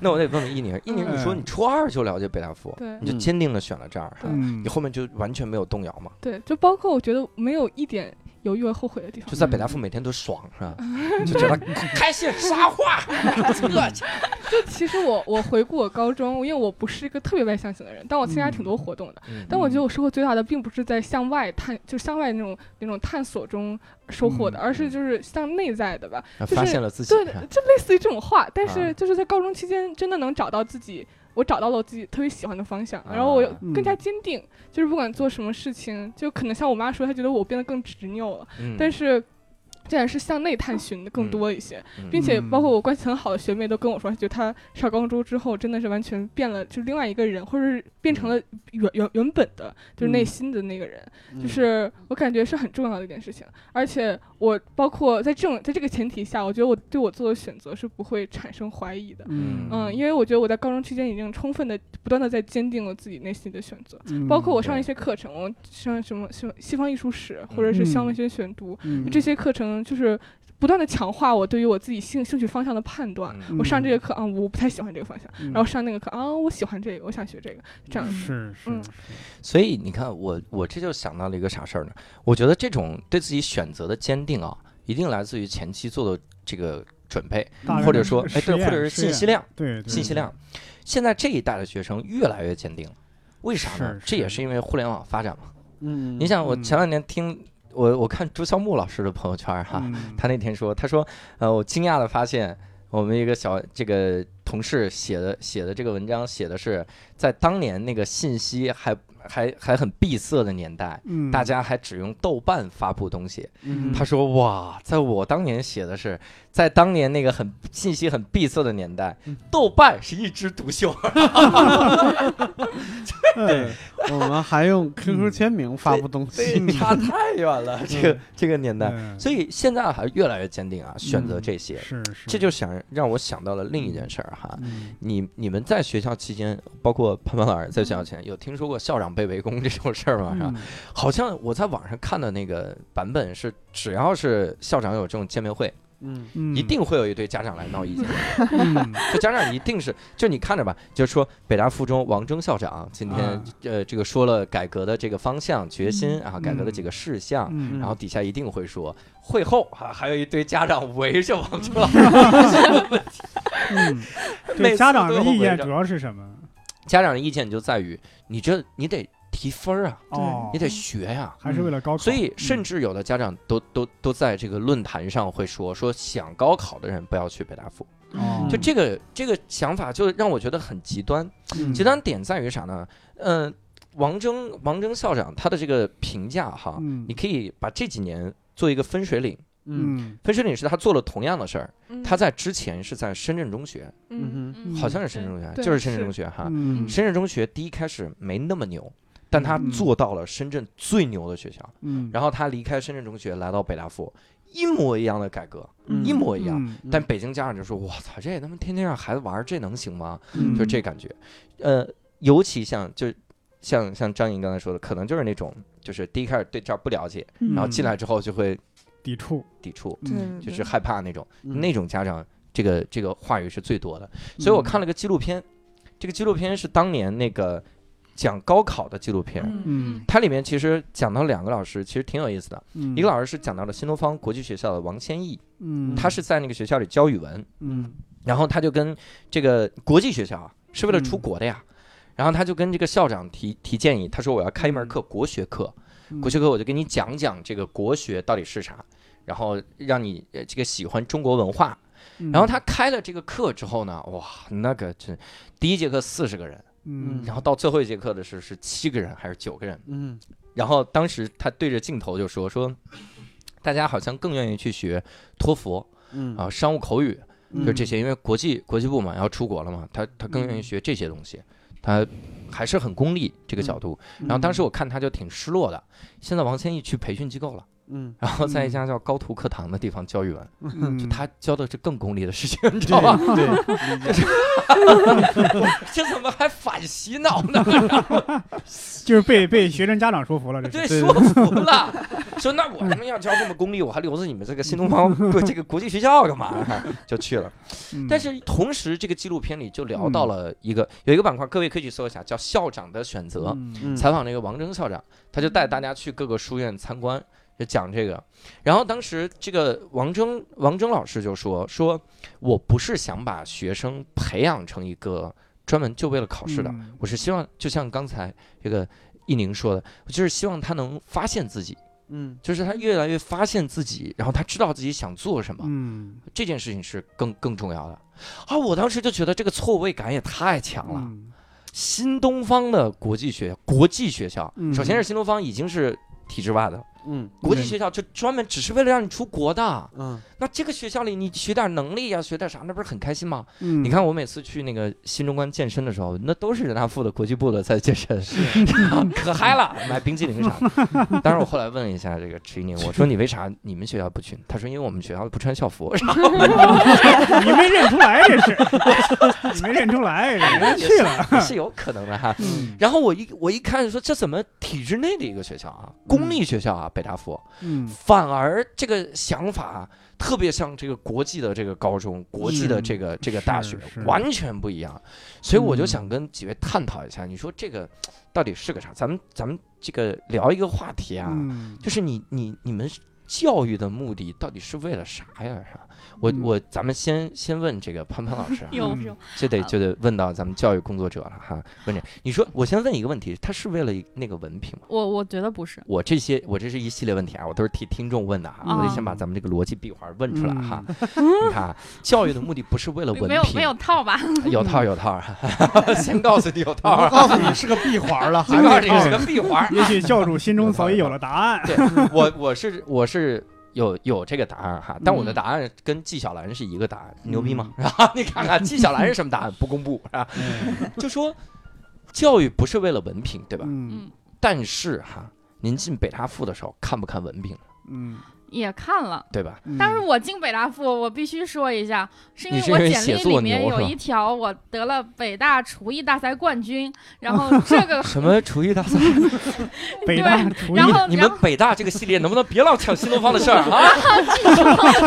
那我得问问一宁，一宁，你说你初二就了解北大附，对你就坚定的选了这儿，是吧嗯你后面就完全没有动摇嘛？对，就包括我觉得没有一点犹豫和后悔的地方就。在北大附每天都爽，是吧？就觉得开心撒话，乐气。就其实我我回顾我高中，因为我不是一个特别外向型的人，但我参加挺多活动的。嗯但我觉得我收获最大的，并不是在向外探，就向外那种那种探索中收获的，嗯而是就是向内在的吧。就是发现了自己，对就类似于这种话，但啊是就是在高中期间，真的能找到自己，我找到了我自己特别喜欢的方向，然后我又啊更加嗯坚定，就是不管做什么事情，就可能像我妈说，她觉得我变得更执拗了，嗯但是。这也是向内探寻的更多一些，嗯。并且嗯包括我关系很好的学妹都跟我说，她觉得她上高中之后真的是完全变了，就另外一个人，或者是变成了原原原本的，就是内嗯。心的那个人。嗯。就是我感觉是很重要的一件事情，而且我包括在这种在这个前提下，我觉得我对我做的选择是不会产生怀疑的。嗯。嗯，因为我觉得我在高中期间已经充分的、不断的在坚定了自己内心的选择，嗯。包括我上一些课程，我上什么什么西方艺术史或者是嗯。香文学选读，嗯。这些课程能就是不断的强化我对于我自己兴兴趣方向的判断。嗯我上这个课啊、我不太喜欢这个方向，嗯然后上那个课啊、我喜欢这个，我想学这个，这样子。是是嗯所以你看，我我这就想到了一个啥事儿呢？我觉得这种对自己选择的坚定啊，一定来自于前期做的这个准备，或者说，哎，对，或者是信息量，对对信息量。现在这一代的学生越来越坚定了，为啥呢？是这也是是因为互联网发展嘛。嗯你想，我嗯前两年听我我看朱孝木老师的朋友圈儿哈，嗯。他那天说，他说，呃，我惊讶的发现，我们一个小这个同事写的写的这个文章写的是在当年那个信息还还还很闭塞的年代，嗯大家还只用豆瓣发布东西。嗯他说：“哇，在我当年写的是，在当年那个很信息很闭塞的年代，豆瓣是一枝独秀。对，我们还用 QQ 签名发布东西。对，差太远了，这个这个年代。嗯所以现在还越来越坚定啊，选择这些。是是，这就想让我想到了另一件事儿哈。嗯你你们在学校期间，包括潘潘老师在学校期间，有听说过校长被围攻 这种事儿嘛？是吧？嗯好像我在网上看的那个版本是，只要是校长有这种见面会，嗯嗯一定会有一堆家长来闹意见。嗯 就家长一定是，就你看着吧，就说北大附中王征校长今天啊呃这个说了改革的这个方向决心啊，改革的几个事项。嗯然后底下一定会说，会后啊，还有一堆家长围着王征老师。嗯，对家长的意见主要是什么？家长的意见就在于，你这你得提分儿啊，哦你，得学呀、还是为了高考，所以，甚嗯至有的家长都都都在这个论坛上会说，说想高考的人不要去北大附。哦就这个这个想法，就让我觉得很极端。嗯极端点在于啥呢？嗯、王征王征校长他的这个评价哈，嗯你可以把这几年做一个分水岭。嗯嗯分水岭是他做了同样的事儿，嗯他在之前是在深圳中学，嗯嗯好像是深圳中学，就是深圳中学哈。嗯深圳中学第一开始没那么牛，但他嗯做到了深圳最牛的学校。嗯，然后他离开深圳中学，来到北大附，一模一样的改革，嗯一模一样。嗯但北京家长就说：“我操，这他妈天天让孩子玩，这能行吗？”嗯就这感觉。呃，尤其像就像像张颖刚才说的，可能就是那种就是第一开始对这儿不了解，嗯然后进来之后就会抵触，抵触，嗯就是害怕那种。嗯。那种家长，这个这个话语是最多的。所以我看了个纪录片，这个纪录片是当年那个讲高考的纪录片。嗯。它里面其实讲到两个老师，其实挺有意思的。嗯。一个老师是讲到了新东方国际学校的王先义，嗯。他是在那个学校里教语文，嗯。然后他就跟这个国际学校啊是为了出嗯。国的呀，然后他就跟这个校长提提建议，他说我要开一门课国学课，嗯国学课我就跟你讲讲这个国学到底是啥，然后让你呃这个喜欢中国文化。嗯。然后他开了这个课之后呢，哇，那个真第一节课四十个人，嗯。然后到最后一节课的时候是七个人还是九个人，嗯。然后当时他对着镜头就说说，大家好像更愿意去学托福嗯。啊、商务口语，嗯。就这些，因为国际国际部嘛要出国了嘛，他他更愿意学这些东西，他还是很功利这个角度。然后当时我看他就挺失落的，现在王千益去培训机构了，嗯然后在一家叫高途课堂的地方教语文，嗯就他教的是更功利的事情，你知道吧？对，这怎么还反洗脑呢？就是被被学生家长说服了，这对，说服了，说那我他妈要教这么功利，我还留着你们这个新东方不这个国际学校干嘛？就去了。嗯但是同时，这个纪录片里就聊到了一个有一个板块，各位可以去搜一下，叫“校长的选择”。采访那个王征校长，他就带大家去各个书院参观，就讲这个。然后当时这个王征王征老师就说：“说我不是想把学生培养成一个专门就为了考试的，嗯我是希望就像刚才这个一宁说的，我就是希望他能发现自己，嗯就是他越来越发现自己，然后他知道自己想做什么，嗯这件事情是更更重要的。啊，我当时就觉得这个错位感也太强了。嗯新东方的国际学校国际学校，嗯首先是新东方已经是体制外的，嗯。国际学校就专门只是为了让你出国的。嗯那这个学校里你学点能力呀、学点啥，那不是很开心吗？嗯，你看我每次去那个新中关健身的时候，那都是人大附的国际部的在健身，可嗨了，买冰激凌啥的。当然我后来问了一下这个迟一宁，我说你为啥你们学校不去？他说因为我们学校不穿校服。你没认出来这是，你没认出来，人家去了，也是有可能的哈。嗯然后我一我一看说这怎么体制内的一个学校啊，公立学校啊，北大附，嗯反而这个想法特别像这个国际的这个高中、国际的这个这个大学，完全不一样。所以我就嗯想跟几位探讨一下，你说这个到底是个啥？咱们咱们这个聊一个话题啊，嗯就是你你你们教育的目的到底是为了啥呀？是吧？我嗯我咱们先先问这个潘潘老师啊，嗯有有，就得就得问到咱们教育工作者了哈。问这，你说我先问一个问题，他是为了那个文凭吗？我我觉得不是，我这些我这是一系列问题啊，我都是替听众问的啊，啊我得先把咱们这个逻辑闭环问出来哈。你看啊，教育的目的不是为了文凭，没有没有套吧？有套有套啊，先告诉你有套啊，告诉你是个闭环了，还先告诉你是个闭环。也许教主心中早已有了答案。对我我是我是有有这个答案哈，但我的嗯答案跟纪晓岚是一个答案，牛逼吗？然后你看看纪晓岚是什么答案，不公布是吧？嗯就说教育不是为了文凭，对吧？但是哈，您进北大附的时候看不看文凭，嗯，也看了。对吧？嗯但是我进北大附，我必须说一下，是因为为我简历里面有一条我得了北大厨艺大赛冠军，然后这个 什么厨艺大赛？北大厨艺然后你们北大这个系列能不能别老抢新东方的事儿啊？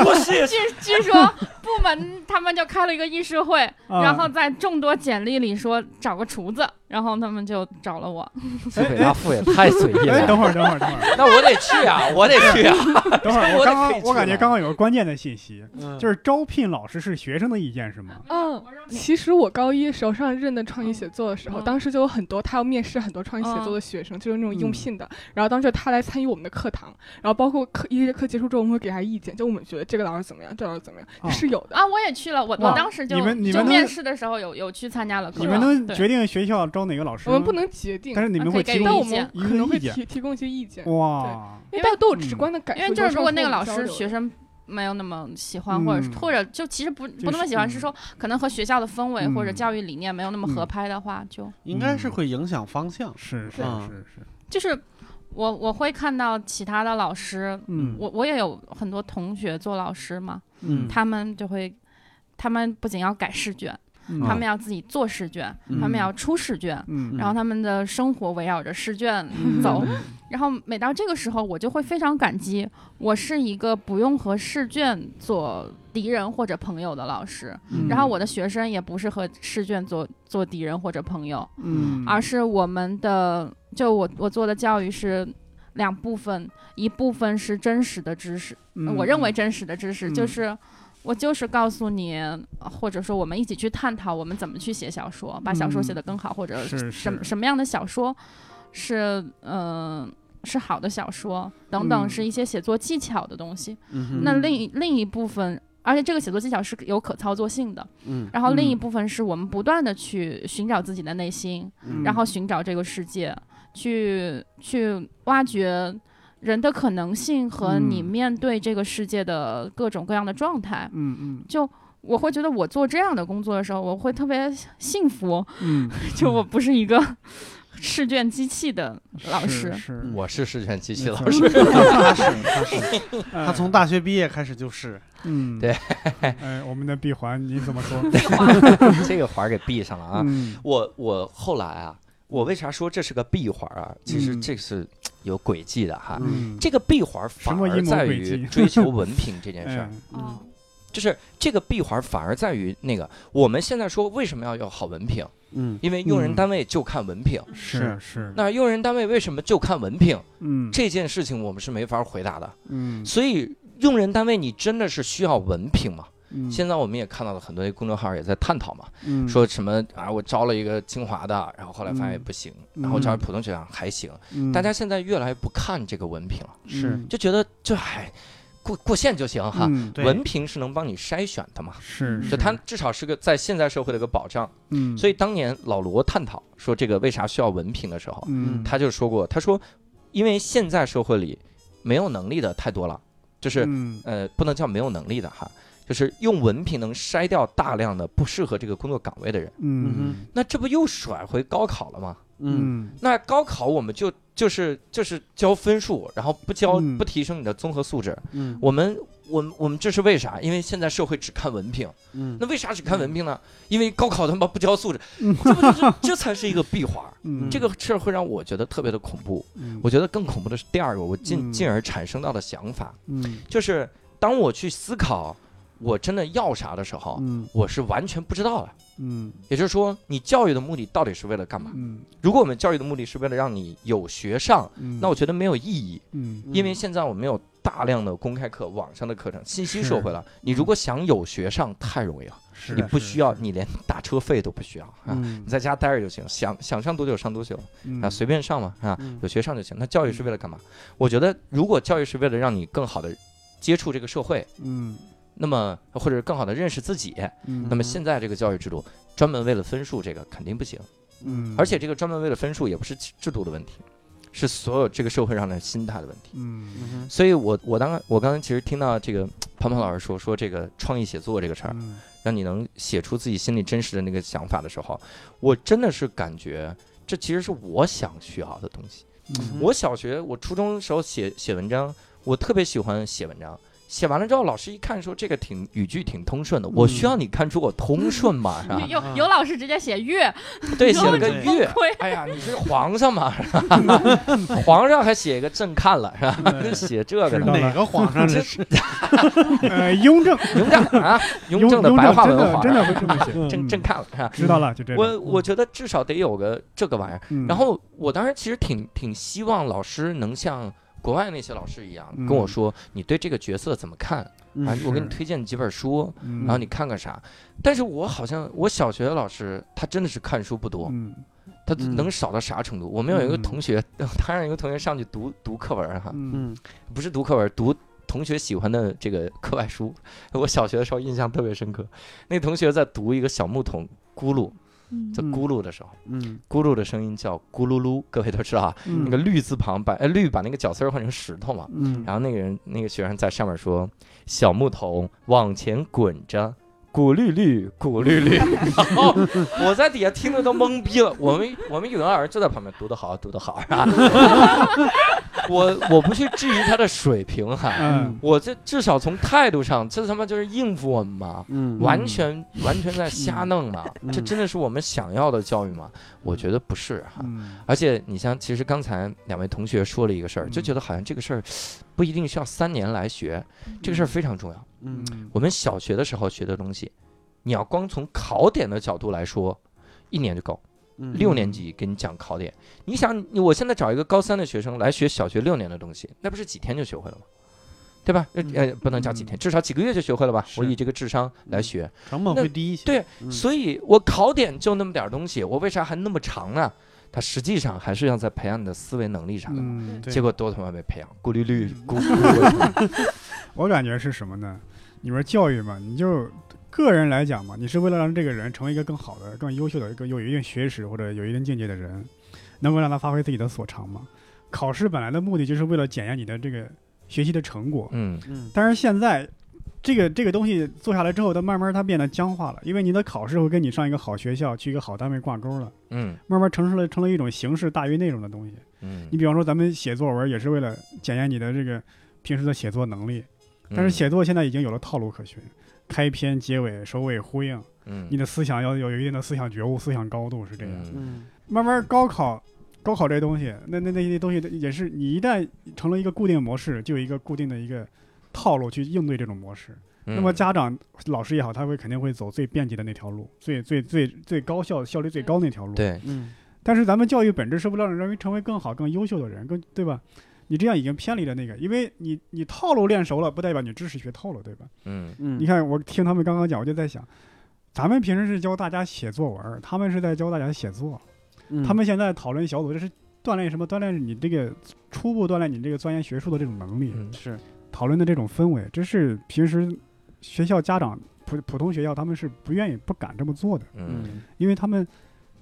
不是，据据说部门他们就开了一个议事会，啊然后在众多简历里说找个厨子，然后他们就找了我。这北大附也太随意哎，了。等会儿，等会儿，等会儿，那我得去啊，我得去啊。等会儿，我刚刚我感觉刚刚有个关键的信息，嗯就是招聘老师是学生的意见是吗？嗯，其实我高一时候上任的创意写作的时候，嗯当时就有很多他要面试很多创意写作的学生，就是那种应聘的。然后当时他来参与我们的课堂，然后包括课一节课结束之后，我们会给他意见，就我们觉得这个老师怎么样，这个老师怎么样，哦是有的。啊，我也去了，我我当时就你们你们面试的时候有有去参加了课你们能决定学校招哪个老师吗？我们不能决定但，是你们会提供但我们可能会一个意见提提供一些意见，哇，因为大家都有直观的感受。因为就是如果那个老师学生没有那么喜欢，或者是嗯。或者就其实不就是不那么喜欢，嗯。是说可能和学校的氛围或者嗯。教育理念没有那么合嗯。拍的话，就应该是会影响方向。是是嗯是是，就是我我会看到其他的老师，嗯。我我也有很多同学做老师嘛，嗯。他们就会。他们不仅要改试卷，嗯。他们要自己做试卷，嗯。他们要出试卷，嗯。然后他们的生活围绕着试卷嗯。走。然后每到这个时候，我就会非常感激，我是一个不用和试卷做敌人或者朋友的老师。嗯。然后我的学生也不是和试卷做做敌人或者朋友，嗯。而是我们的就我我做的教育是两部分，一部分是真实的知识，嗯。我认为真实的知识嗯。就是。我就是告诉你，或者说我们一起去探讨我们怎么去写小说，把小说写得更好，或者什么什么样的小说是嗯、呃是好的小说等等，嗯是一些写作技巧的东西。嗯那另一另一部分，而且这个写作技巧是有可操作性的。嗯然后另一嗯部分是我们不断的去寻找自己的内心，嗯然后寻找这个世界，去去挖掘人的可能性和你嗯面对这个世界的各种各样的状态。嗯嗯。就我会觉得我做这样的工作的时候，我会特别幸福。嗯，就我不是一个试卷机器的老是师。是我是试卷机器老师，他是他是。他 他从大学毕业开始就是，嗯。对，哎，我们的闭环你怎么说？这个环儿给闭上了啊。嗯。我我后来啊，我为啥说这是个闭环儿啊？其实嗯。这是有轨迹的哈。嗯，这个闭环反而在于 追求文凭这件事儿，嗯哦，就是这个闭环反而在于那个我们现在说为什么要要好文凭？嗯因为用人嗯单位就看文凭。是是，那用人单位为什么就看文凭？嗯这件事情我们是没法回答的。嗯所以用人单位你真的是需要文凭吗？嗯。现在我们也看到了很多公众号也在探讨嘛，嗯。说什么啊，我招了一个清华的，然后后来发现嗯不行，嗯。然后招普通学校还行。嗯。大家现在越来越不看这个文凭了，是。就觉得这还过过线就行哈。嗯文凭是能帮你筛选的嘛，是。就它至少是个在现在社会的一个保障。嗯，所以当年老罗探讨说这个为啥需要文凭的时候，嗯。他就说过，他说，因为现在社会里没有能力的太多了，就是嗯。呃，不能叫没有能力的哈，就是用文凭能筛掉大量的不适合这个工作岗位的人。嗯那这不又甩回高考了吗？嗯那高考我们就就是就是交分数，然后不交嗯不提升你的综合素质。嗯我们我们我们这是为啥？因为现在社会只看文凭，嗯那为啥只看文凭呢？因为高考他妈不交素质，嗯这不就是这才是一个闭环。嗯，这个事儿会让我觉得特别的恐怖。嗯我觉得更恐怖的是第二个，我进嗯进而产生到的想法，嗯就是当我去思考我真的要啥的时候，嗯。我是完全不知道的。嗯。也就是说，你教育的目的到底是为了干嘛？嗯。如果我们教育的目的是为了让你有学上，嗯，那我觉得没有意义，嗯。因为现在我们有大量的公开课、网上的课程、信息是社会了。你如果想有学上，太容易了，是你不需要，你连打车费都不需要啊。嗯。你在家待着就行，想想上多久上多久嗯。啊，随便上嘛啊嗯，有学上就行。那教育是为了干嘛？我觉得，如果教育是为了让你更好的接触这个社会，嗯那么或者更好的认识自己，嗯那么现在这个教育制度专门为了分数，这个肯定不行。嗯，而且这个专门为了分数，也不是制度的问题，是所有这个社会上的心态的问题。嗯嗯所以我我当我刚才其实听到这个 庞庞老师说说这个创意写作这个事儿，嗯让你能写出自己心里真实的那个想法的时候，我真的是感觉这其实是我想需要的东西。嗯我小学、我初中时候写写文章，我特别喜欢写文章。写完了之后，老师一看说这个挺语句挺通顺的，我需要你看出我通顺吗？是吧？有有老师直接写月，对，写了个对 月。哎呀，你是皇上嘛？是吧皇上还写一个朕看了是吧？就写这个呢。哪个皇上这是？呃，雍正，雍正啊，雍雍正的白话文皇真的上，真的会这么写，朕朕看了是吧？知道了，就这样。我我觉得至少得有个这个玩意儿。嗯，然后我当时其实挺挺希望老师能像国外那些老师一样嗯。跟我说，你对这个角色怎么看？啊？我给你推荐几本书，嗯，然后你看看啥。但是我好像我小学的老师他真的是看书不多，嗯。他嗯能少到啥程度？我们有一个嗯。同学，他让一个同学上去读读课文哈，不是读课文，读同学喜欢的这个课外书。我小学的时候印象特别深刻，那个同学在读一个小木桶咕噜，在嗯咕噜的时候，嗯咕噜的声音叫咕噜噜，各位都知道啊，嗯那个绿字旁把哎绿把那个角丝儿换成石头嘛。嗯，然后那个人那个学生在上面说：“小木桶往前滚着，滚绿绿，滚绿绿。” 然后我在底下听的都懵逼了。我们我们语文老师就在旁边读得好，读得好啊。我我不去质疑他的水平哈，嗯我这至少从态度上，这他妈就是应付我们嘛。嗯完全完全在瞎弄嘛，嗯这真的是我们想要的教育吗？我觉得不是哈。嗯而且你像，其实刚才两位同学说了一个事儿，就嗯觉得好像这个事儿不一定需要三年来学，这个事儿非常重要。嗯嗯我们小学的时候学的东西，你要光从考点的角度来说，一年就够。嗯六年级给你讲考点，你想，我现在找一个高三的学生来学小学六年的东西，那不是几天就学会了吗？对吧？呃呃，不能叫几天，至少几个月就学会了吧？我以这个智商来学，成本会低一些。对嗯，所以我考点就那么点儿东西，我为啥还那么长呢？它实际上还是要在培养你的思维能力上的。嗯，结果都他妈被培养，咕噜绿嗯咕咕咕。我感觉是什么呢？你说教育嘛，你就个人来讲嘛，你是为了让这个人成为一个更好的、更优秀的、一个有一定学识或者有一定境界的人，能够让他发挥自己的所长嘛。考试本来的目的就是为了检验你的这个学习的成果，嗯嗯但是现在。这个这个东西做下来之后，它慢慢它变得僵化了，因为你的考试会跟你上一个好学校、去一个好单位挂钩了，嗯慢慢成熟了成了一种形式大于内容的东西。嗯你比方说，咱们写作文也是为了检验你的这个平时的写作能力，但是嗯写作现在已经有了套路可循，开篇、结尾、首尾呼应，嗯你的思想要有有一定的思想觉悟、思想高度是这样。嗯嗯慢慢高考，高考这东西，那那那些东西也是你一旦成了一个固定模式，就有一个固定的一个套路去应对这种模式。嗯那么家长、老师也好，他会肯定会走最便捷的那条路，最最最最高效、效率最高那条路。。对，嗯但是咱们教育本质是为了让人成为更好、更优秀的人，更对吧？你这样已经偏离了那个，因为你你套路练熟了，不代表你知识学透了，对吧？嗯。嗯，你看，我听他们刚刚讲，我就在想，咱们平时是教大家写作文，他们是在教大家写作。嗯。他们现在讨论小组，这是锻炼什么？锻炼你这个初步锻炼你这个钻研学术的这种能力，嗯。是。讨论的这种氛围，这是平时学校家长普普通学校他们是不愿意、不敢这么做的，嗯。嗯。因为他们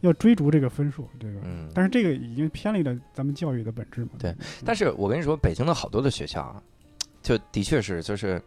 要追逐这个分数，对吧？嗯。但是这个已经偏离了咱们教育的本质嘛。对但是我跟你说，北京的好多的学校啊，就的确是就是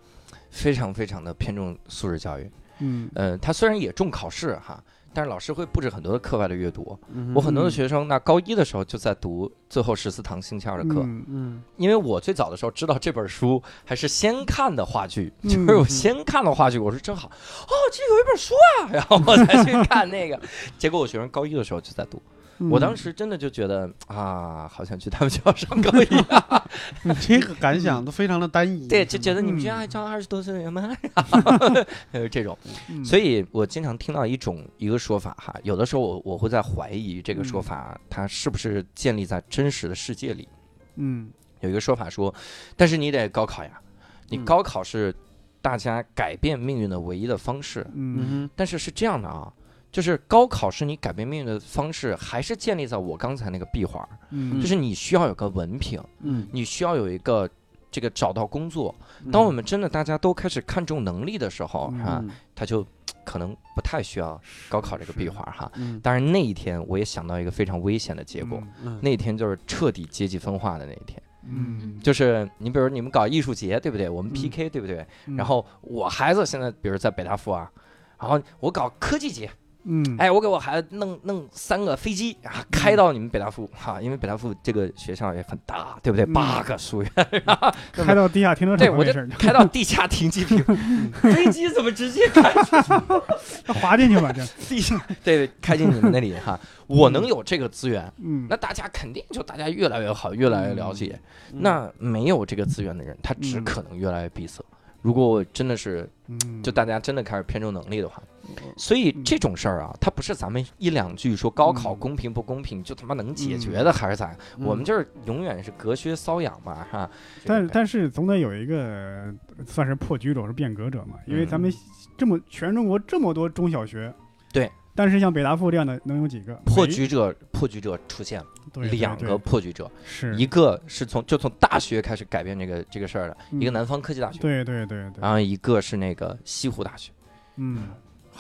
非常非常的偏重素质教育。嗯呃，他虽然也重考试哈，但是老师会布置很多的课外的阅读。嗯我很多的学生，那高一的时候就在读最后十四堂星期二的课，嗯嗯。因为我最早的时候知道这本书还是先看的话剧，嗯就是我先看了话剧，我说真好，哦，这有一本书啊，然后我才去看那个，结果我学生高一的时候就在读，嗯我当时真的就觉得啊，好想去他们学校上高一啊，嗯这个感想都非常的单一。对，就觉得你们嗯学校还招二十多岁的人吗？呃，这种，嗯所以我经常听到一种一个说法哈，有的时候我我会在怀疑这个说法它是不是建立在真实的世界里。嗯有一个说法说，但是你得高考呀，你嗯高考是大家改变命运的唯一的方式。嗯嗯但是是这样的啊，就是高考是你改变命运的方式，还是建立在我刚才那个闭环儿，嗯就是你需要有个文凭，嗯，你需要有一个这个找到工作。嗯当我们真的大家都开始看重能力的时候嗯啊，他就可能不太需要高考这个闭环哈。嗯当然那一天我也想到一个非常危险的结果，嗯那一天就是彻底阶级分化的那一天。嗯就是你比如你们搞艺术节，对不对？我们嗯 PK，、对不对？嗯然后我孩子现在比如在北大附啊，然后我搞科技节，嗯哎，我给我孩子弄弄三个飞机啊，开到你们北大附哈，因为北大附这个学校也很大，对不对？嗯八个书院，然后开到地下停车场对我就开到地下停机坪，飞机怎么直接开 滑进去吧这，地下？对，开进你们那里哈，我能有这个资源，嗯那大家肯定就大家越来越好，越来越了解。嗯那没有这个资源的人，他只嗯可能越来越闭塞。如果我真的是，嗯。就大家真的开始偏重能力的话，所以嗯这种事儿啊，它不是咱们一两句说高考嗯。公平不公平就他妈能解决的，还是咋？嗯我们就是永远是隔靴搔痒嘛，哈。但但是总得有一个算是破局者是变革者嘛，因为咱们嗯这么全中国这么多中小学，对，但是像北大附这样的能有几个？破局者，破局者出现了。对两个破局者，是。一个是从就从大学开始改变这个这个事儿的，一个嗯。南方科技大学，对对对对，然后一个是那个西湖大学，嗯，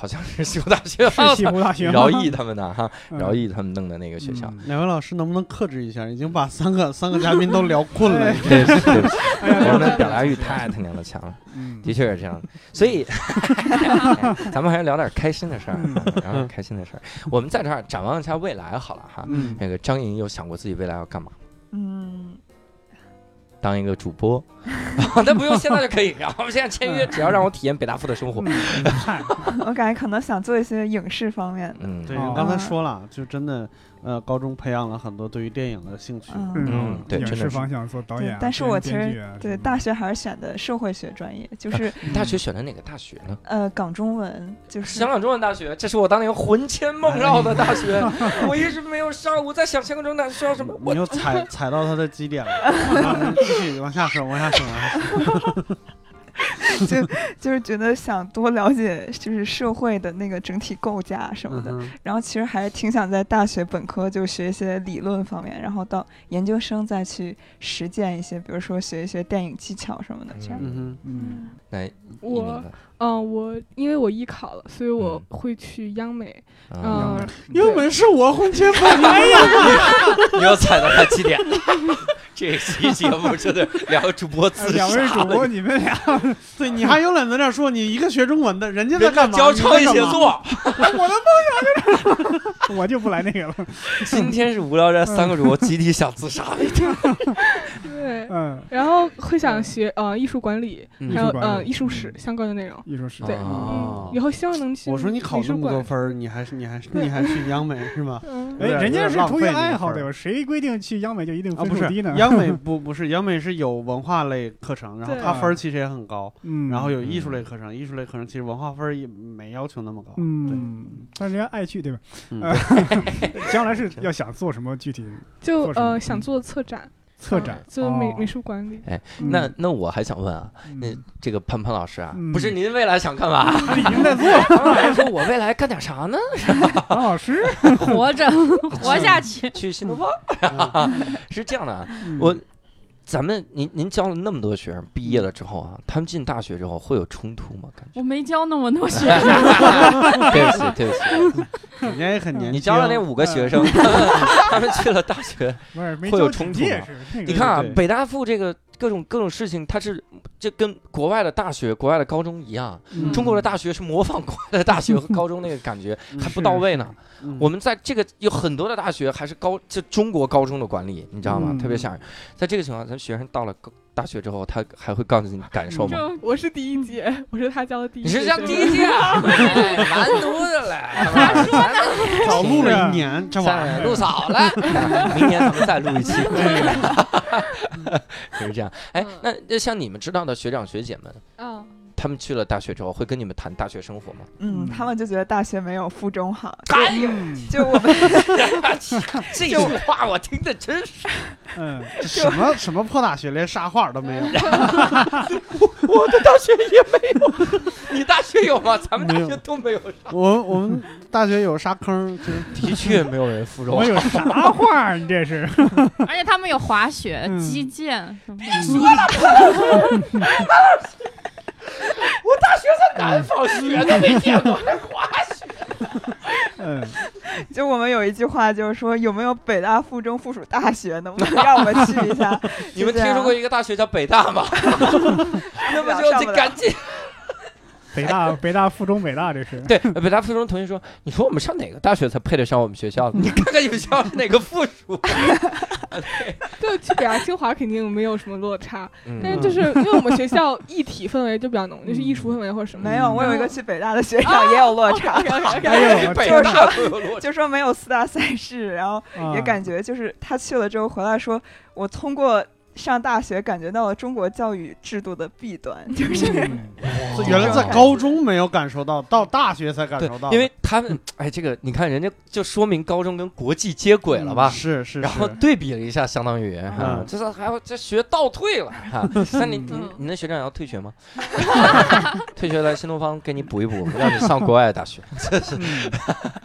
好像是西湖大学，是西湖大学饶毅他们的哈，嗯饶毅他们弄的那个学校。嗯两位老师能不能克制一下？已经把三个 三个嘉宾都聊困了。对对对 我们的表达欲太他娘的强了，嗯的确是这样。所以，咱们还是聊点开心的事儿，嗯聊点开心的事儿。我们在这儿展望一下未来好了哈。嗯那个张莹有想过自己未来要干嘛？嗯，当一个主播，那不用现在就可以。然后我们现在签约，只要让我体验北大附的生活。我感觉可能想做一些影视方面的。嗯，对，刚才说了，就真的，呃，高中培养了很多对于电影的兴趣。嗯嗯对影真的是视方向做导演啊，，但是我其实啊对大学还是选的社会学专业，就是你大学选的哪个大学呢？呃港中文，就是香港中文大学，这是我当年魂牵梦绕的大学，我一直没有上。我在想香港中文大学要什么？我你又踩踩到他的基点了，啊继续往下说，往下说，往下说。就就是觉得想多了解就是社会的那个整体构架什么的，嗯然后其实还是挺想在大学本科就学一些理论方面，然后到研究生再去实践一些，比如说学一些电影技巧什么的，这样。嗯嗯来，一我嗯，我因为我艺考了，所以我嗯会去央美。啊嗯，哼，英文是我婚前梦哎呀，你要踩到他几点。这期节目真的两个主播自两位主播，你们俩，对你还有脸在这儿说你一个学中文的，人家在干嘛？教创意写你在干嘛。作。我就不来那个了。今天是无聊斋三个主播集体想自杀的一天。对，嗯，然后会想学呃艺术管理，嗯还有呃艺术史相关的内容。艺术史，对，哦嗯，以后希望能去。我说你考这么多多，分儿，你还是你还是你还去央美是吗？嗯，哎，人家是出于爱好的，谁规定去央美就一定分数低呢？央美 不不是央美是有文化类课程，然后它分儿其实也很高，嗯，然后有艺术类课程，艺术类课程其实文化分儿也没要求那么高。嗯，但人家爱去对吧？将来是要想做什么具体就呃想做策展，策展嗯？就美哦美术管理。哎，嗯那那我还想问啊，那嗯这个潘潘老师啊，嗯不是您未来想干嘛？他已经在做，潘老师说我未来干点啥呢？潘老师，活着，活下去。去新东方？是这样的我咱们您您教了那么多学生，毕业了之后啊，他们进大学之后会有冲突吗？感觉？我没教那么多学生 对，不起，对不起，人家也很年轻。你教了那五个学生，他们去了大学。会有冲突吗你看啊，北大附这个各种各种事情，它是这跟国外的大学、国外的高中一样，嗯中国的大学是模仿国外的大学和高中那个感觉 嗯还不到位呢。嗯我们在这个有很多的大学还是高，就中国高中的管理，你知道吗？嗯特别吓人。在这个情况下，咱学生到了高大学之后，他还会告诉你感受吗？我是第一届，我是他教的第一你届。是教第一届啊，哎完犊子了，早录了一年，这玩意儿录早了，明年咱们再录一期，就是这样。哎，那那像你们知道的学长学姐们，他们去了大学之后，会跟你们谈大学生活吗？嗯，他们就觉得大学没有附中好，哎就有 就我们这句话我听的真是，嗯，什么什么破大学，连沙画都没有。我的大学也没有，你大学有吗？咱们大学都没有。我我们大学有沙坑，就是的确没有人附中我。有啥话？你这是？而且他们有滑雪、嗯击剑什么的。我大学在南方学的，没见过还滑雪。嗯，就我们有一句话就是说，有没有北大附中附属大学，能不能让我们去一下？你们听说过一个大学叫北大吗？那么就得赶紧。北大北大附中北大这是。对，北大附中同学说：“你说我们上哪个大学才配得上我们学校？你看看你们学校是哪个附属？” 对，去北大清华肯定没有什么落差，嗯但是就是因为我们学校艺体氛围就比较浓，就是艺术氛围或者什么。没有，我有一个去北大的学长也有落差，哎呦，我北天哪！大都有落差。就说没有四大赛事，然后也啊感觉就是他去了之后回来说，我通过上大学感觉到了中国教育制度的弊端，就是嗯 原来在高中没有感受到，到大学才感受到。，因为他们哎，这个你看人家就说明高中跟国际接轨了吧？是是，然后对比了一下，相当于哈嗯，这是还要这学倒退了哈。那你 你嗯你那学长要退学吗？退学来新东方给你补一补，让你上国外的大学。这是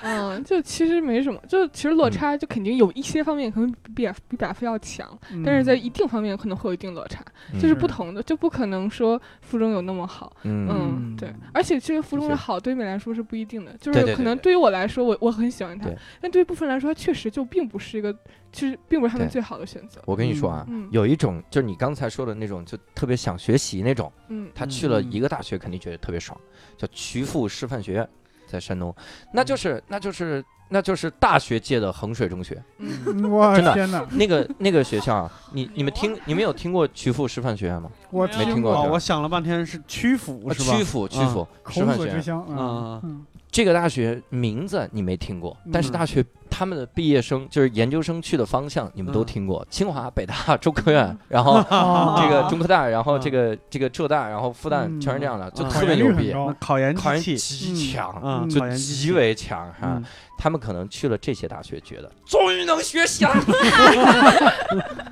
嗯，就其实没什么，就其实落差就肯定有一些方面可能比比比百分要强，但是在一定方面可能会有一定落差，就是不同的，就不可能说附中有那么好。嗯嗯，对，而且其实附中的好对你来说是不一定的，就是可能对于我来说，我我很喜欢它对，但对于部分人来说，它确实就并不是一个，其实并不是他们最好的选择。我跟你说啊，嗯有一种就是你刚才说的那种，就特别想学习那种，嗯他去了一个大学肯定觉得特别爽，叫曲阜师范学院，在山东，那就是那就是那就是大学界的衡水中学。嗯，我真的天哪！那个那个学校啊，你你们听你们有听过曲阜师范学院吗？我没哦，听过我想了半天是曲阜啊是吧？曲阜曲阜师孔范学院子之乡啊啊，嗯这个大学名字你没听过，但是嗯大学他们的毕业生就是研究生去的方向你们都嗯听过，清华、北大、中科院，然后哦。这个中科大，然后嗯。这个这个浙大，然后复旦，嗯。全是这样的，就嗯特别牛逼，考研考研，极强，嗯，就极为强哈嗯。他们可能去了这些大学，觉得终于能学习了，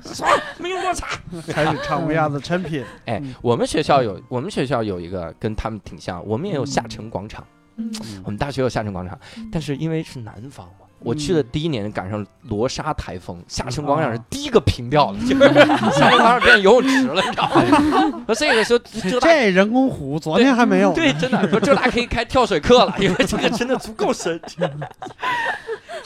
爽，没有落差。开始唱乌鸦子产品，哎嗯，我们学校有，我们学校有一个跟他们挺像，我们也有下嗯沉广场，嗯我们大学有下沉广场，但是因为是南方嘛。我去的第一年赶上罗莎台风，下沉广场是第一个平掉的，就是下沉广场变游泳池了，你知道吗？说这个时候浙大这人工湖昨天还没有，对，真的说这俩可以开跳水课了，因为这个真的足够深。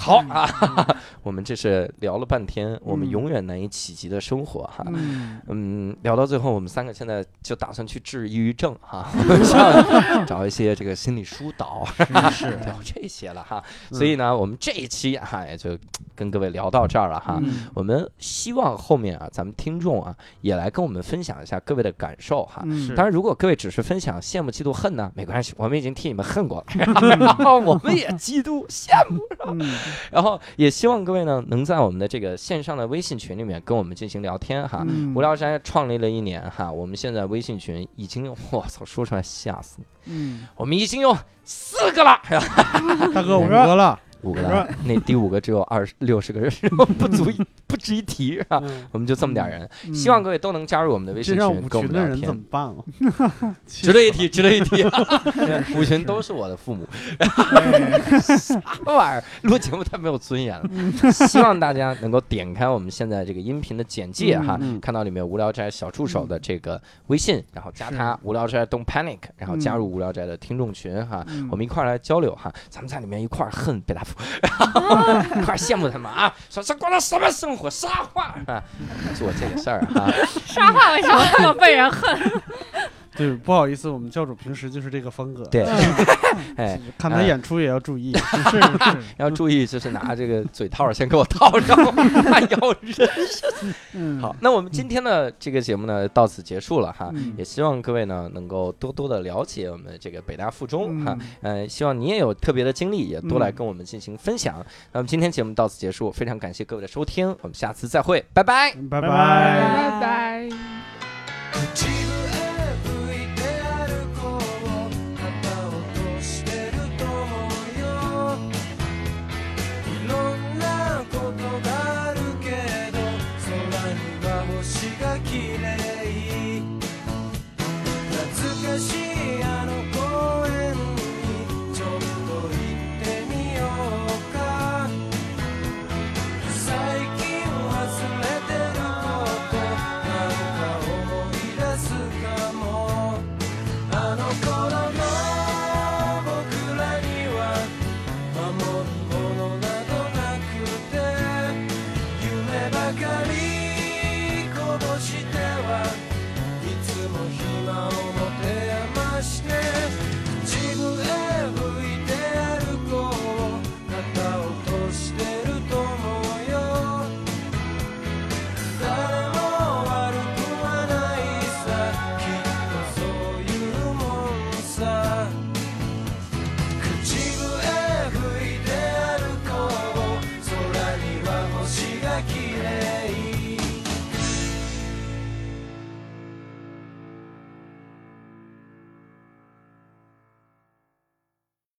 好啊，我们这是聊了半天，我们嗯永远难以企及的生活哈。嗯，嗯，聊到最后，我们三个现在就打算去治抑郁症哈，我 们想 找一些这个心理疏导，是聊这些了哈。嗯所以呢，我们这一期哈也就跟各位聊到这儿了哈。嗯我们希望后面啊，咱们听众啊也来跟我们分享一下各位的感受哈。嗯当然，如果各位只是分享羡慕、嫉妒、恨呢，没关系，我们已经替你们恨过了，然后我们也嫉妒、羡慕，嗯 然后也希望各位呢能在我们的这个线上的微信群里面跟我们进行聊天哈。嗯。无聊斋创立了一年哈，我们现在微信群已经，我操，说出来吓死你，嗯，我们已经有四个了，大哥五五个了，五个了，那第五个只有二十六十个人，不足以不值一提是吧？嗯我们就这么点人，嗯希望各位都能加入我们的微信群，跟我们聊天人怎。么办啊？值得一提，值得一提。五群都是我的父母，啥玩意儿？录节目太没有尊严了。希望大家能够点开我们现在这个音频的简介哈，看到里面无聊斋小助手的这个微信，然后加他无聊斋 Don't Panic，然后加入无聊斋的听众群哈，嗯我们一块儿来交流哈。咱们在里面一块儿恨北大夫，一块儿羡慕他们啊，说这过的什么生活，沙画啊，做这个事儿啊。沙画为什么这么被人恨？对，不好意思，我们教主平时就是这个风格。对嗯 哎，看他演出也要注意。是是，要注意，就是拿这个嘴套先给我套上，还要人。嗯，好，那我们今天的这个节目呢，到此结束了哈。嗯也希望各位呢能够多多的了解我们这个北大附中哈嗯，呃，希望你也有特别的经历，也多来嗯跟我们进行分享。那么今天节目到此结束，非常感谢各位的收听，我们下次再会，拜拜。拜拜拜拜